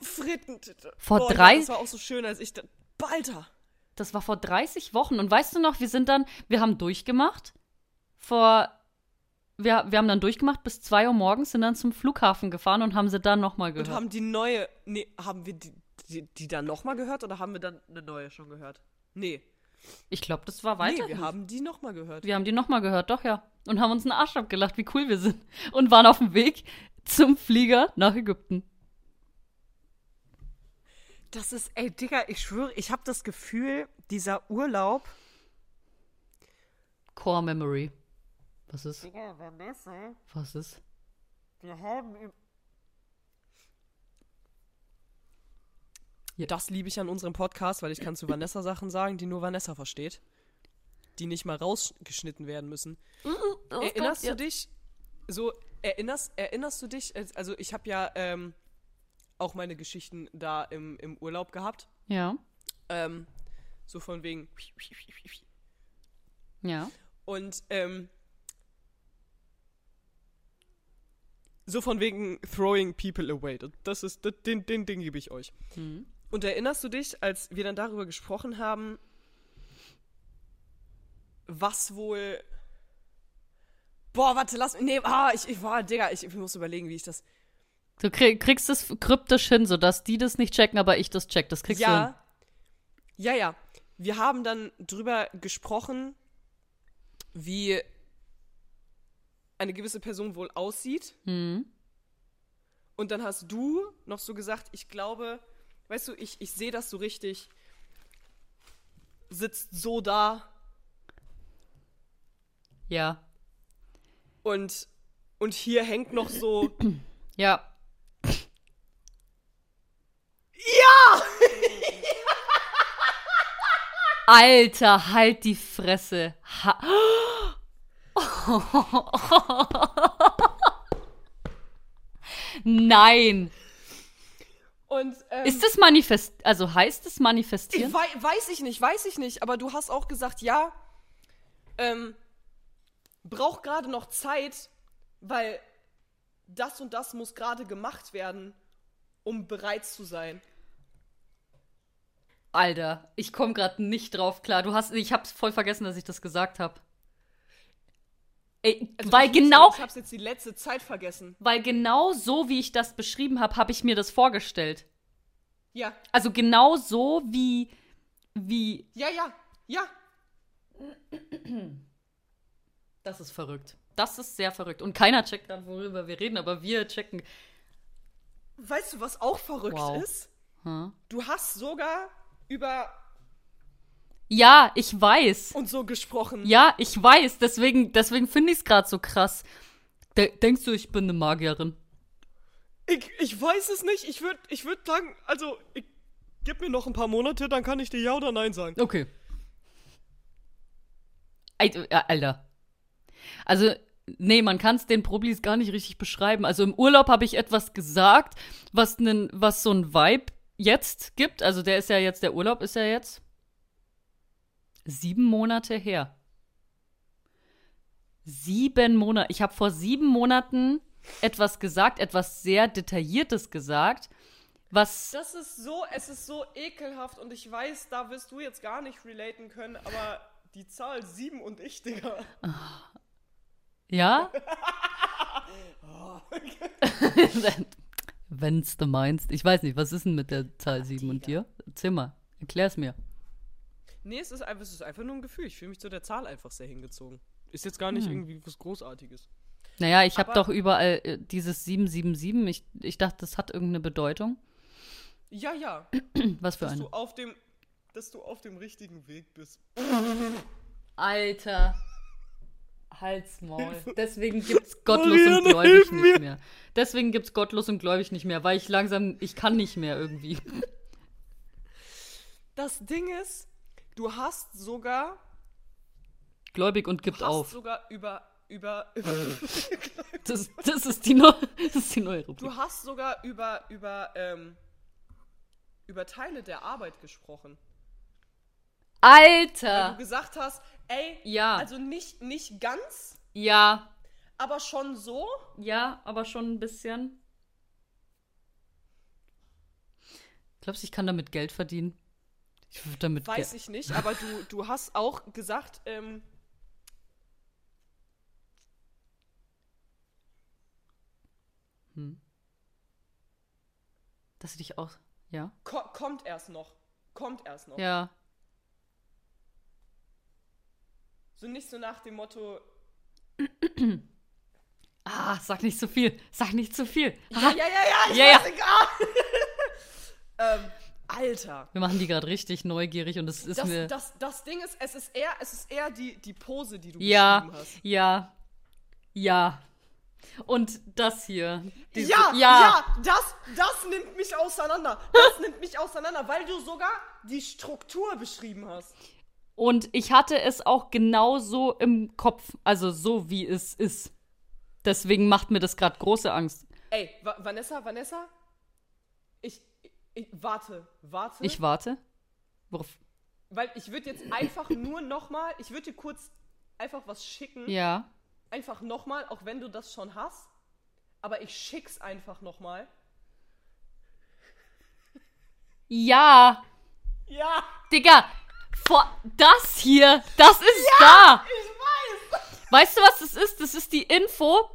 Frittentitte. Vor Boah, drei- Das war auch so schön, als ich da. Balter! Das war vor 30 Wochen. Und weißt du noch, wir sind dann, wir haben durchgemacht. Vor, wir, wir haben dann durchgemacht bis 2 Uhr morgens, sind dann zum Flughafen gefahren und haben sie dann nochmal Und gehört. haben die neue. Nee, haben wir die, die, die dann nochmal gehört oder haben wir dann eine neue schon gehört? Nee. ich glaube, das war weiter. Nee, wir haben die nochmal gehört. wir haben die nochmal gehört, doch ja. Und haben uns einen Arsch abgelacht, wie cool wir sind. Und waren auf dem Weg zum Flieger nach Ägypten. Das ist, ey, Digga, ich schwöre, ich habe das Gefühl, dieser Urlaub. Core Memory. Was ist? Digga, Vanessa, Was ist? wir haben. im- Ja. Das liebe ich an unserem Podcast, weil ich kann zu Vanessa Sachen sagen, die nur Vanessa versteht. Die nicht mal rausgeschnitten werden müssen. Erinnerst du dich? So, erinnerst, erinnerst du dich? Also, ich habe ja ähm, auch meine Geschichten da im, im Urlaub gehabt. Ja. Ähm, so von wegen. Ja. Und ähm, so von wegen throwing people away. Das- ist, das, den, den Ding gebe ich euch. Mhm. Und erinnerst du dich, als wir dann darüber gesprochen haben, was wohl. Boah, warte, lass mich. Nee, ah, ich, ich war, Digga, ich, ich muss überlegen, wie ich das. Du krieg, kriegst es kryptisch hin, sodass die das nicht checken, aber ich das check. Das kriegst du hin. Ja. Ja, ja. Wir haben dann drüber gesprochen, wie eine gewisse Person wohl aussieht. Mhm. Und dann hast du noch so gesagt, ich glaube, weißt du, ich, ich sehe das so richtig, sitzt so da Ja. und, und hier hängt noch so. Ja. ja! Alter, halt die Fresse. Ha Nein. Und ähm, Ist das manifest, also heißt es ich manifestieren? wei weiß ich nicht, weiß ich nicht, aber du hast auch gesagt, ja, ähm, braucht gerade noch Zeit, weil das und das muss gerade gemacht werden, um bereit zu sein. Alter, ich komme gerade nicht drauf klar. Du hast, ich hab's voll vergessen, dass ich das gesagt habe. Ey, Also weil ich genau, Ich hab's jetzt die letzte Zeit vergessen. weil genau so, wie ich das beschrieben habe, habe ich mir das vorgestellt. Ja, Also genau so wie, wie, ja, ja, ja. das ist verrückt. Das ist sehr verrückt. Und keiner checkt dann, worüber wir reden, aber wir checken. Weißt du, was auch verrückt Wow. ist? Hm? Du hast sogar über Ja, ich weiß. und so gesprochen. Ja, ich weiß. Deswegen, deswegen finde ich es gerade so krass. De denkst du, ich bin eine Magierin? Ich, ich weiß es nicht. Ich würde ich würd sagen, also, ich, gib mir noch ein paar Monate, dann kann ich dir Ja oder Nein sagen. Okay. Äh, Alter. Also, Nee, man kann es den Problis gar nicht richtig beschreiben. Also im Urlaub habe ich etwas gesagt, was, nen, was so ein Vibe jetzt gibt. Also der ist ja jetzt, der Urlaub ist ja jetzt sieben Monate her. Sieben Monate. Ich habe vor sieben Monaten etwas gesagt, etwas sehr Detailliertes gesagt, was. Das ist so, es ist so ekelhaft und ich weiß, da wirst du jetzt gar nicht relaten können, aber die Zahl sieben und ich, Digga. Ja? Wenn's du meinst. Ich weiß nicht, was ist denn mit der Zahl 7 und dir? Erzähl mal, erklär's mir. Nee, es ist einfach, es ist einfach nur ein Gefühl. Ich fühle mich zu der Zahl einfach sehr hingezogen. Ist jetzt gar nicht Hm. irgendwie was Großartiges. Naja, ich habe doch überall äh, dieses 777. Ich, ich dachte, das hat irgendeine Bedeutung. Ja, ja. Was für Dass eine? du auf dem, dass du auf dem richtigen Weg bist. Alter. Halsmaul. Deswegen gibt's gottlos Marianne, und gläubig nicht mehr. Deswegen gibt's gottlos und gläubig nicht mehr, weil ich langsam, ich kann nicht mehr irgendwie. Das Ding ist, du hast sogar, Gläubig und gibt hast auf. sogar über, über, Das, das, ist die neu, das ist die neue Rubrik. du hast sogar über, über, ähm, über Teile der Arbeit gesprochen. Weil du Alter! gesagt hast, ey, Ja. also nicht, nicht ganz, Ja, aber schon so. ja, aber schon ein bisschen. Glaubst du, ich kann damit Geld verdienen? Ich würde damit Weiß Ge- ich nicht, aber du, du hast auch gesagt, ähm, Dass du dich auch. Ja? ko kommt erst noch. Kommt erst noch. Ja. So nicht so nach dem Motto, Ah, sag nicht zu viel. Sag nicht zu viel. ja, ja, ja, ja, ich Ja, ja. weiß egal. ähm, Alter. Wir machen die gerade richtig neugierig und es ist Das, mir. das, das Ding ist, es ist eher, es ist eher die, die Pose, die du ja, beschrieben hast. ja, ja. Und das hier. diese- Ja, ja. ja, das, das nimmt mich auseinander. Das nimmt mich auseinander, weil du sogar die Struktur beschrieben hast. Und ich hatte es auch genauso im Kopf. Also so wie es ist. Deswegen macht mir das gerade große Angst. Ey, Va Vanessa, Vanessa, ich, ich, warte, warte. Ich warte. Worauf? weil ich würde jetzt einfach nur nochmal, ich würde dir kurz einfach was schicken. Ja. Einfach nochmal, auch wenn du das schon hast. Aber ich schick's einfach nochmal. Ja. Ja, Digga. Vor das hier. Das ist da. ich weiß. Weißt du, was das ist? Das ist die Info.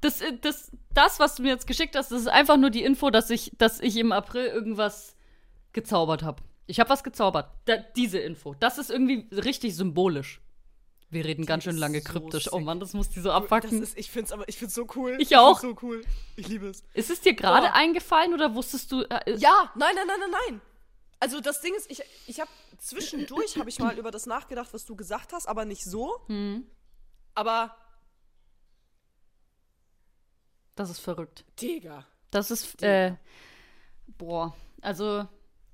Das, das, das, was du mir jetzt geschickt hast, das ist einfach nur die Info, dass ich, dass ich im April irgendwas gezaubert habe. Ich habe was gezaubert. Da, diese Info. Das ist irgendwie richtig symbolisch. Wir reden ganz schön lange so kryptisch. Oh sick. Mann, das muss die so Das abwacken. ist, ich find's aber, ich find's so cool. Ich auch. find's so cool. Ich liebe es. Ist es dir gerade Boah. eingefallen oder wusstest du. Äh, Ja, nein, nein, nein, nein, nein. Also das Ding ist, ich, ich habe zwischendurch habe ich mal über das nachgedacht, was du gesagt hast, aber nicht so. Aber Das ist verrückt. Digga. Das ist, äh, boah, also,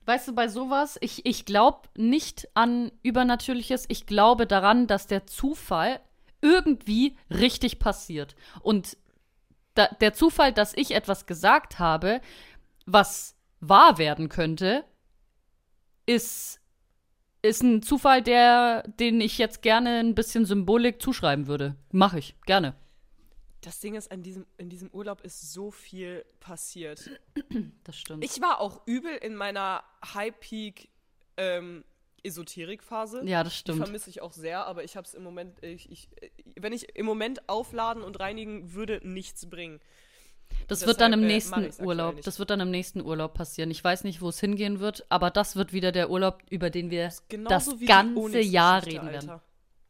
weißt du, bei sowas, ich, ich glaube nicht an Übernatürliches, ich glaube daran, dass der Zufall irgendwie richtig passiert. Und da, der Zufall, dass ich etwas gesagt habe, was wahr werden könnte, ist, ist ein Zufall, der, den ich jetzt gerne ein bisschen Symbolik zuschreiben würde. Mache ich, gerne. Das Ding ist, in diesem, in diesem Urlaub ist so viel passiert. Das stimmt. Ich war auch übel in meiner High-Peak ähm, Esoterik-Phase. ja, das Die stimmt. vermisse ich auch sehr, aber ich habe es im Moment, ich, ich, wenn ich im Moment aufladen und reinigen würde, nichts bringen. Das Deshalb, wird dann im äh, nächsten Urlaub. Das wird dann im nächsten Urlaub passieren. Ich weiß nicht, wo es hingehen wird, aber das wird wieder der Urlaub, über den wir das die ganze Jahr reden Alter. werden.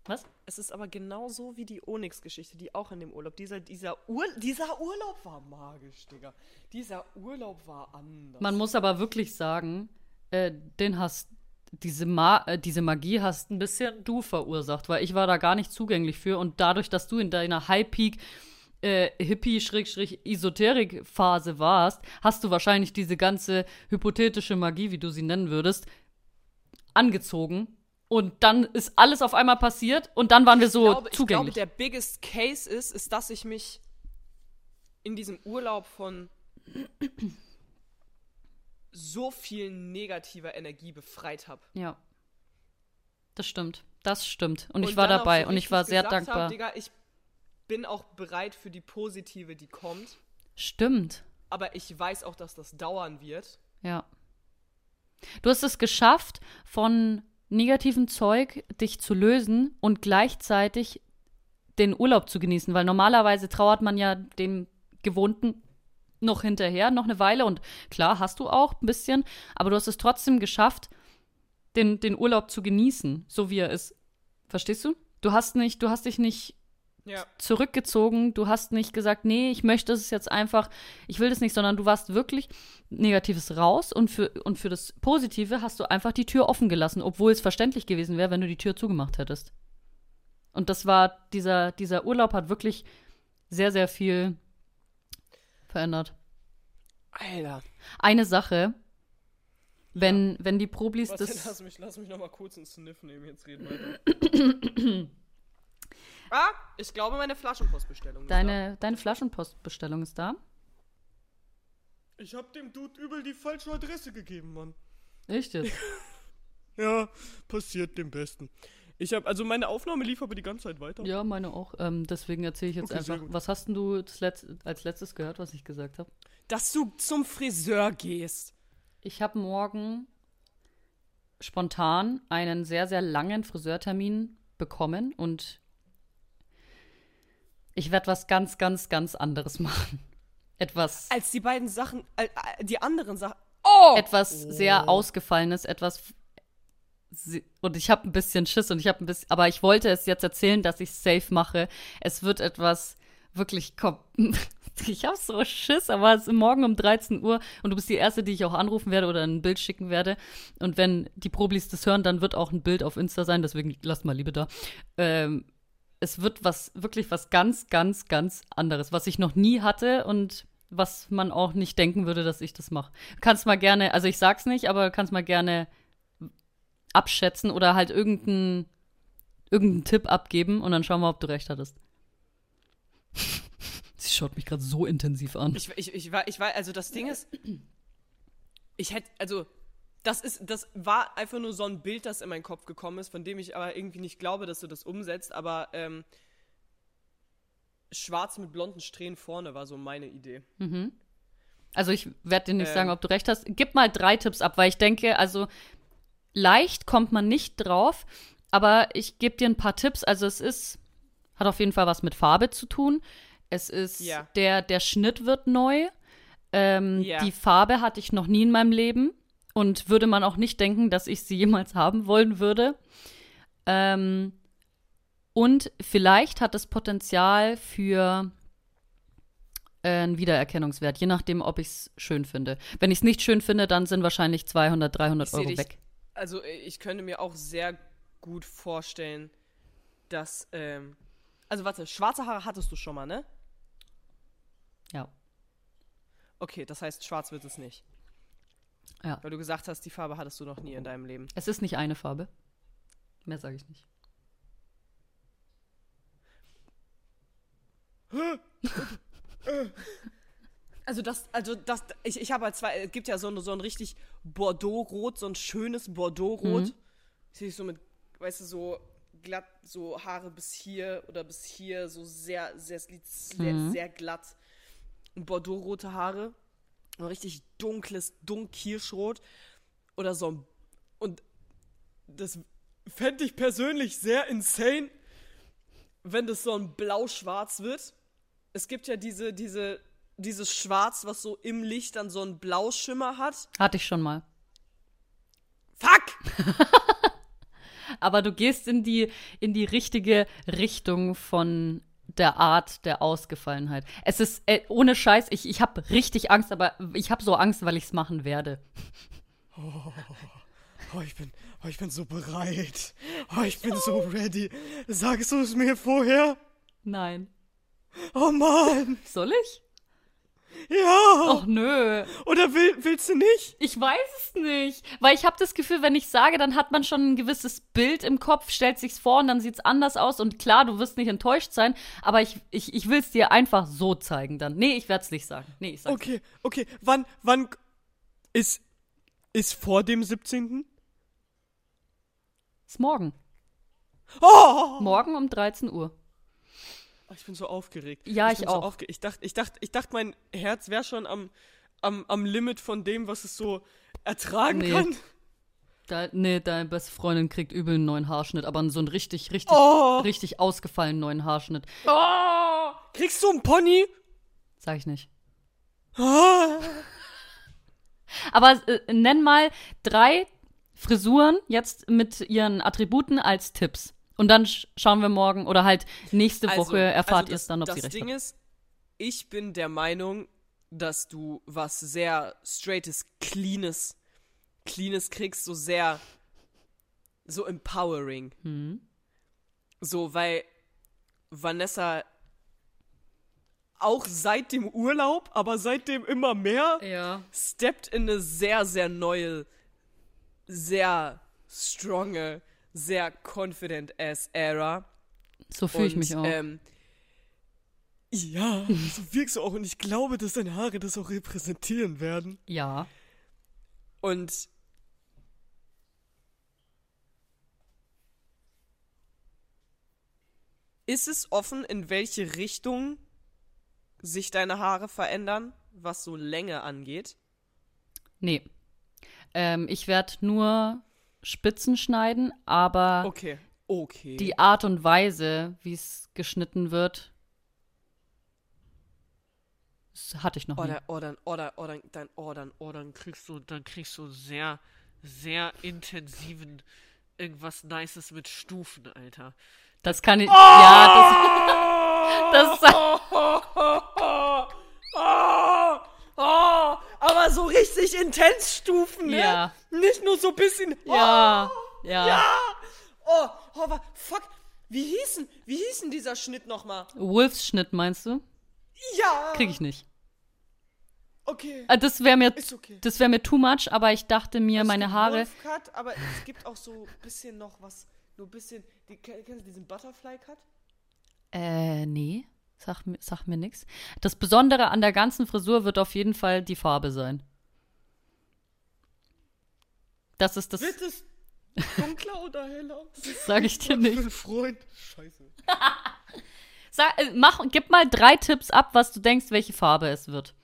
Was? Es ist aber genauso wie die Onyx-Geschichte, die auch in dem Urlaub. Dieser, dieser, Ur, dieser Urlaub war magisch, Digga. Dieser Urlaub war anders. Man muss aber wirklich sagen, äh, den hast diese, Ma äh, diese Magie hast ein bisschen du verursacht, weil ich war da gar nicht zugänglich für und dadurch, dass du in deiner High-Peak äh, Hippie-Esoterik-Phase warst, hast du wahrscheinlich diese ganze hypothetische Magie, wie du sie nennen würdest, angezogen Und dann ist alles auf einmal passiert und dann waren wir so ich glaube, zugänglich. Ich glaube, der biggest case ist, ist, dass ich mich in diesem Urlaub von so viel negativer Energie befreit habe. ja. Das stimmt. Das stimmt. Und, ich war dabei so und ich war sehr dankbar. Hab, Digga, ich bin auch bereit für die positive, die kommt. Stimmt. Aber ich weiß auch, dass das dauern wird. Ja. Du hast es geschafft, von negativem Zeug dich zu lösen und gleichzeitig den Urlaub zu genießen, weil normalerweise trauert man ja dem Gewohnten noch hinterher, noch eine Weile und klar hast du auch ein bisschen, aber du hast es trotzdem geschafft, den, den Urlaub zu genießen, so wie er ist. Verstehst du? Du hast nicht, du hast dich nicht Ja. zurückgezogen. Du hast nicht gesagt, nee, ich möchte es jetzt einfach, ich will das nicht, sondern du warst wirklich Negatives raus und für, und für das Positive hast du einfach die Tür offen gelassen, obwohl es verständlich gewesen wäre, wenn du die Tür zugemacht hättest. Und das war, dieser, dieser Urlaub hat wirklich sehr, sehr viel verändert. Alter. Eine Sache, wenn, wenn die Problis denn? das. Lass mich, lass mich noch mal kurz einen Sniff nehmen. Jetzt reden weiter. ah, ich glaube, meine Flaschenpostbestellung ist Deine, deine Flaschenpostbestellung ist da. da. Ich hab dem Dude übel die falsche Adresse gegeben, Mann. Echt jetzt? Ja, passiert dem Besten. Ich habe also meine Aufnahme lief aber die ganze Zeit weiter. Ja, meine auch. Ähm, deswegen erzähle ich jetzt Okay, einfach. Was hast denn du Letz als letztes gehört, was ich gesagt habe? Dass du zum Friseur gehst. Ich habe morgen spontan einen sehr, sehr langen Friseurtermin bekommen und ich werde was ganz, ganz, ganz anderes machen. Etwas, Als die beiden Sachen, äh, die anderen Sachen. Oh! etwas sehr Ausgefallenes, etwas. Und ich habe ein bisschen Schiss und ich habe ein bisschen. Aber ich wollte es jetzt erzählen, dass ich safe mache. Es wird etwas wirklich. kom- Ich habe so Schiss, aber es ist morgen um 13 Uhr und du bist die Erste, die ich auch anrufen werde oder ein Bild schicken werde. Und wenn die Problis das hören, dann wird auch ein Bild auf Insta sein, deswegen lasst mal Liebe da. Ähm, es wird was, wirklich was ganz, ganz, ganz anderes, was ich noch nie hatte und was man auch nicht denken würde, dass ich das mache. Kannst mal gerne, also ich sag's nicht, aber kannst mal gerne abschätzen oder halt irgendeinen irgendeinen Tipp abgeben und dann schauen wir, ob du recht hattest. Sie schaut mich gerade so intensiv an. Ich, ich, ich, war, ich war, also das Ding ist, ich hätte, also, das ist, das war einfach nur so ein Bild, das in meinen Kopf gekommen ist, von dem ich aber irgendwie nicht glaube, dass du das umsetzt, aber ähm, schwarz mit blonden Strähnen vorne war so meine Idee. Also ich werde dir nicht Ähm. sagen, ob du recht hast. Gib mal drei Tipps ab, weil ich denke, also leicht kommt man nicht drauf, aber ich gebe dir ein paar Tipps. Also es ist, hat auf jeden Fall was mit Farbe zu tun. Es ist, Ja. der, der Schnitt wird neu. Ähm, Ja. Die Farbe hatte ich noch nie in meinem Leben und würde man auch nicht denken, dass ich sie jemals haben wollen würde. Ähm, und vielleicht hat es Potenzial für äh, einen Wiedererkennungswert, je nachdem, ob ich es schön finde. Wenn ich es nicht schön finde, dann sind wahrscheinlich 200, 300 Ich seh Euro dich- weg. Also äh, ich könnte mir auch sehr gut vorstellen, dass, ähm, also warte, schwarze Haare hattest du schon mal, ne? Ja. Okay, das heißt, schwarz wird es nicht. Ja. Weil du gesagt hast, die Farbe hattest du noch nie in deinem Leben. Es ist nicht eine Farbe. Mehr sage ich nicht. Also das, also das, ich, ich habe halt zwei, es gibt ja so, ein- so ein richtig Bordeaux-Rot, so ein schönes Bordeaux-Rot. Sehe ich so mit, weißt du, so glatt, so Haare bis hier oder bis hier, so sehr, sehr, sehr, sehr glatt. Und Bordeaux-rote Haare. Ein richtig dunkles, dunkkirschrot. Oder so ein, und das fände ich persönlich sehr insane, wenn das so ein blau-schwarz wird. Es gibt ja diese, diese, dieses Schwarz, was so im Licht dann so einen Blauschimmer hat. Hatte ich schon mal. Fuck! Aber du gehst in die, in die richtige Richtung von der Art der Ausgefallenheit. Es ist, äh, ohne Scheiß, ich, ich habe richtig Angst, aber ich habe so Angst, weil ich es machen werde. Oh, ich bin, oh, ich bin so bereit. Oh, ich bin so ready. Sagst du es mir vorher? Nein. Oh Mann! Soll ich? Ja. Och nö. Oder will, willst du nicht? Ich weiß es nicht. Weil ich habe das Gefühl, wenn ich sage, dann hat man schon ein gewisses Bild im Kopf, stellt sich's vor und dann sieht's anders aus. Und klar, du wirst nicht enttäuscht sein, aber ich, ich, ich will es dir einfach so zeigen dann. Nee, ich werde es nicht sagen. Nee, ich sag's Okay, okay. Wann, wann ist, ist vor dem 17.? Ist morgen. Oh! Morgen um 13 Uhr. Ich bin so aufgeregt. Ja, ich bin auch. So aufge ich dachte, ich dachte, ich dachte, mein Herz wäre schon am, am, am Limit von dem, was es so ertragen Nee. kann. Da, nee, deine beste Freundin kriegt übel einen neuen Haarschnitt, aber so einen richtig, richtig, Oh! richtig ausgefallenen neuen Haarschnitt. Oh! Kriegst du einen Pony? Sag ich nicht. Ah! Aber äh, nenn mal drei Frisuren jetzt mit ihren Attributen als Tipps. Und dann sch schauen wir morgen oder halt nächste Woche erfahrt ihr es das, dann, ob das sie recht Ding hat. ist, ich bin der Meinung, dass du was sehr straightes, cleanes, cleanes kriegst, so sehr, so empowering. Hm. So, weil Vanessa auch seit dem Urlaub, aber seitdem immer mehr, Ja. steppt in eine sehr, sehr neue, sehr stronge, sehr confident ass Era. So fühle ich mich auch. Ähm, ja, so wirkst du auch. Und ich glaube, dass deine Haare das auch repräsentieren werden. ja. Und ist es offen, in welche Richtung sich deine Haare verändern, was so Länge angeht? Nee. Ähm, ich werde nur Spitzen schneiden, aber Okay, okay. die Art und Weise, wie es geschnitten wird, das hatte ich noch nie. Oder, oder, oder, oder, dann, oh, dann, oh, dann kriegst du, dann kriegst du sehr, sehr intensiven irgendwas Nices mit Stufen, Alter. Das kann ich. Ja, das. das Oh, oh, aber so richtig intens Stufen, ne? Ja. Nicht nur so ein bisschen. ja, Oh, ja. ja. Oh, oh, aber fuck. Wie hießen, wie hießen dieser Schnitt nochmal? Wolfsschnitt meinst du? Ja. Krieg ich nicht. Okay. Äh, Das wäre mir, Ist okay. das wäre mir too much, aber ich dachte mir, Es meine Haare. Wolf-Cut, aber es gibt auch so ein bisschen noch was, nur ein bisschen, die, kennst du diesen Butterfly-Cut? Äh, nee. Sag mir, sag mir nix. Das Besondere an der ganzen Frisur wird auf jeden Fall die Farbe sein. Das ist das, Wird es dunkler oder heller? sage ich dir nicht. Ein Freund. Scheiße. Sag, äh, mach, gib mal drei Tipps ab, was du denkst, welche Farbe es wird.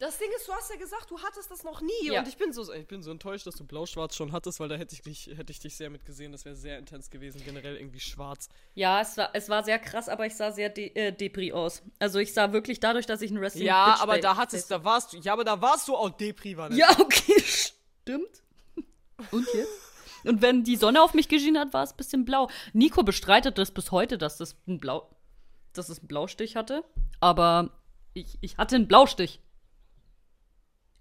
Das Ding ist, du hast ja gesagt, du hattest das noch nie. Ja. Und ich bin so, ich bin so enttäuscht, dass du blau-schwarz schon hattest, weil da hätte ich dich, hätte ich dich sehr mitgesehen. Das wäre sehr intens gewesen, generell irgendwie schwarz. Ja, es war, es war sehr krass, aber ich sah sehr de äh, Depri aus. Also ich sah wirklich dadurch, dass ich ein Wrestling Ja, aber da hattest, da warst du, ja, aber da warst du auch Depri, war Ja, okay, stimmt. Und jetzt? Und wenn die Sonne auf mich geschienen hat, war es ein bisschen blau. Nico bestreitet das bis heute, dass das ein Blau, dass es einen Blaustich hatte. Aber ich, ich hatte einen Blaustich.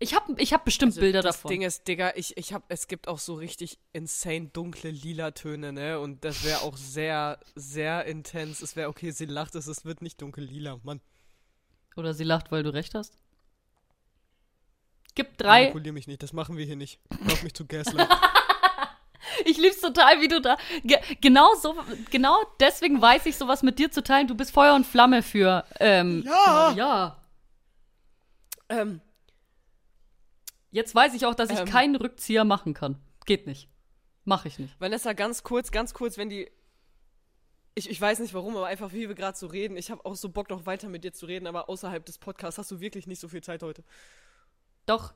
Ich habe ich hab bestimmt Bilder Also das davon. Ding ist, Digga, ich, ich hab, es gibt auch so richtig insane dunkle lila Töne, ne? Und das wäre auch sehr, sehr intens. Es wäre okay, sie lacht es, es wird nicht dunkel lila, Mann. Oder sie lacht, weil du recht hast. Gib drei. Manipulier mich nicht, das machen wir hier nicht. Hör mich zu Gaslight. Ich lieb's total, wie du da. Ge genau so, genau deswegen weiß ich, sowas mit dir zu teilen. Du bist Feuer und Flamme für. Ähm, Ja. Ja. ähm, Jetzt weiß ich auch, dass ich Ähm. keinen Rückzieher machen kann. Geht nicht. Mach ich nicht. Vanessa, ganz kurz, ganz kurz, wenn die. Ich, ich weiß nicht warum, aber einfach wie wir gerade so reden. Ich habe auch so Bock, noch weiter mit dir zu reden, aber außerhalb des Podcasts hast du wirklich nicht so viel Zeit heute. Doch.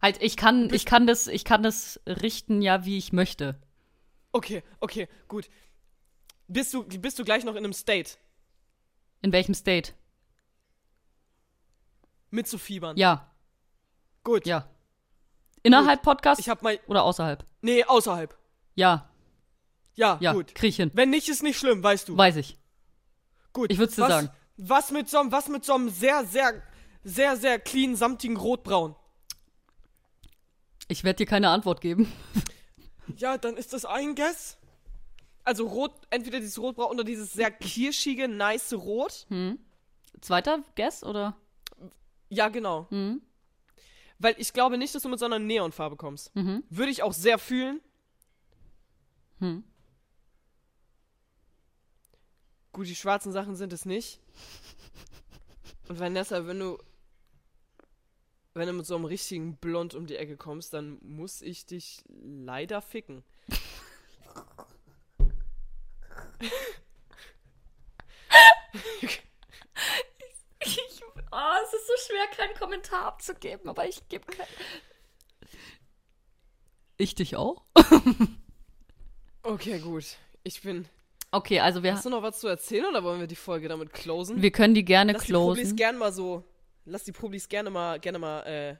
Halt, ich kann, ich kann das, ich kann das richten, ja, wie ich möchte. Okay, okay, gut. Bist du, bist du gleich noch in einem State In welchem State? mitzufiebern? Ja, Gut. ja. Innerhalb Podcast Ich hab mal. oder außerhalb? Nee, außerhalb. Ja, Ja, ja, gut. krieg ich hin. Wenn nicht, ist nicht schlimm, weißt du. Weiß ich. Gut. Ich würd's dir was, sagen. Was mit so einem, was mit so einem sehr, sehr, sehr, sehr clean, samtigen Rotbraun? Ich werde dir keine Antwort geben. Ja, dann ist das ein Guess. Also rot, entweder dieses Rotbraun oder dieses sehr kirschige, nice Rot. Zweiter Guess oder? Ja, genau. Mhm. Weil ich glaube nicht, dass du mit so einer Neonfarbe kommst. Mhm. Würde ich auch sehr fühlen. Hm. Gut, die schwarzen Sachen sind es nicht. Und Vanessa, wenn du. Wenn du mit so einem richtigen Blond um die Ecke kommst, dann muss ich dich leider ficken. Ich, oh, es ist so schwer, keinen Kommentar abzugeben, aber ich gebe keinen. Ich dich auch? Okay, gut. Ich bin. Okay, also wir, Hast du noch was zu erzählen oder wollen wir die Folge damit closen? wir können die gerne Lass die Publis closen. gerne mal so. Lass die Publis gerne mal, gerne mal, äh,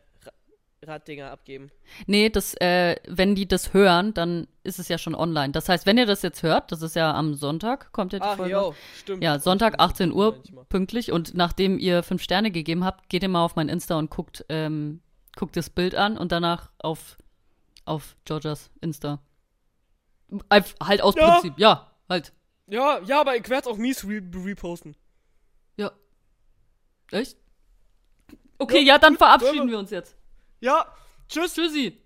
Raddinger abgeben. Nee, das, äh, wenn die das hören, dann ist es ja schon online. Das heißt, wenn ihr das jetzt hört, das ist ja am Sonntag, kommt ja die Ach, Folge. yo, stimmt. Ja, Sonntag, 18 Uhr, pünktlich. Und nachdem ihr fünf Sterne gegeben habt, geht ihr mal auf mein Insta und guckt, ähm, guckt das Bild an und danach auf, auf Georgias Insta. Einf- Halt aus Ja. Prinzip, ja, halt. Ja, ja, aber ich werde auch mies re reposten. Ja. Echt? Okay, ja, dann verabschieden wir uns jetzt. Ja, tschüss. Tschüssi.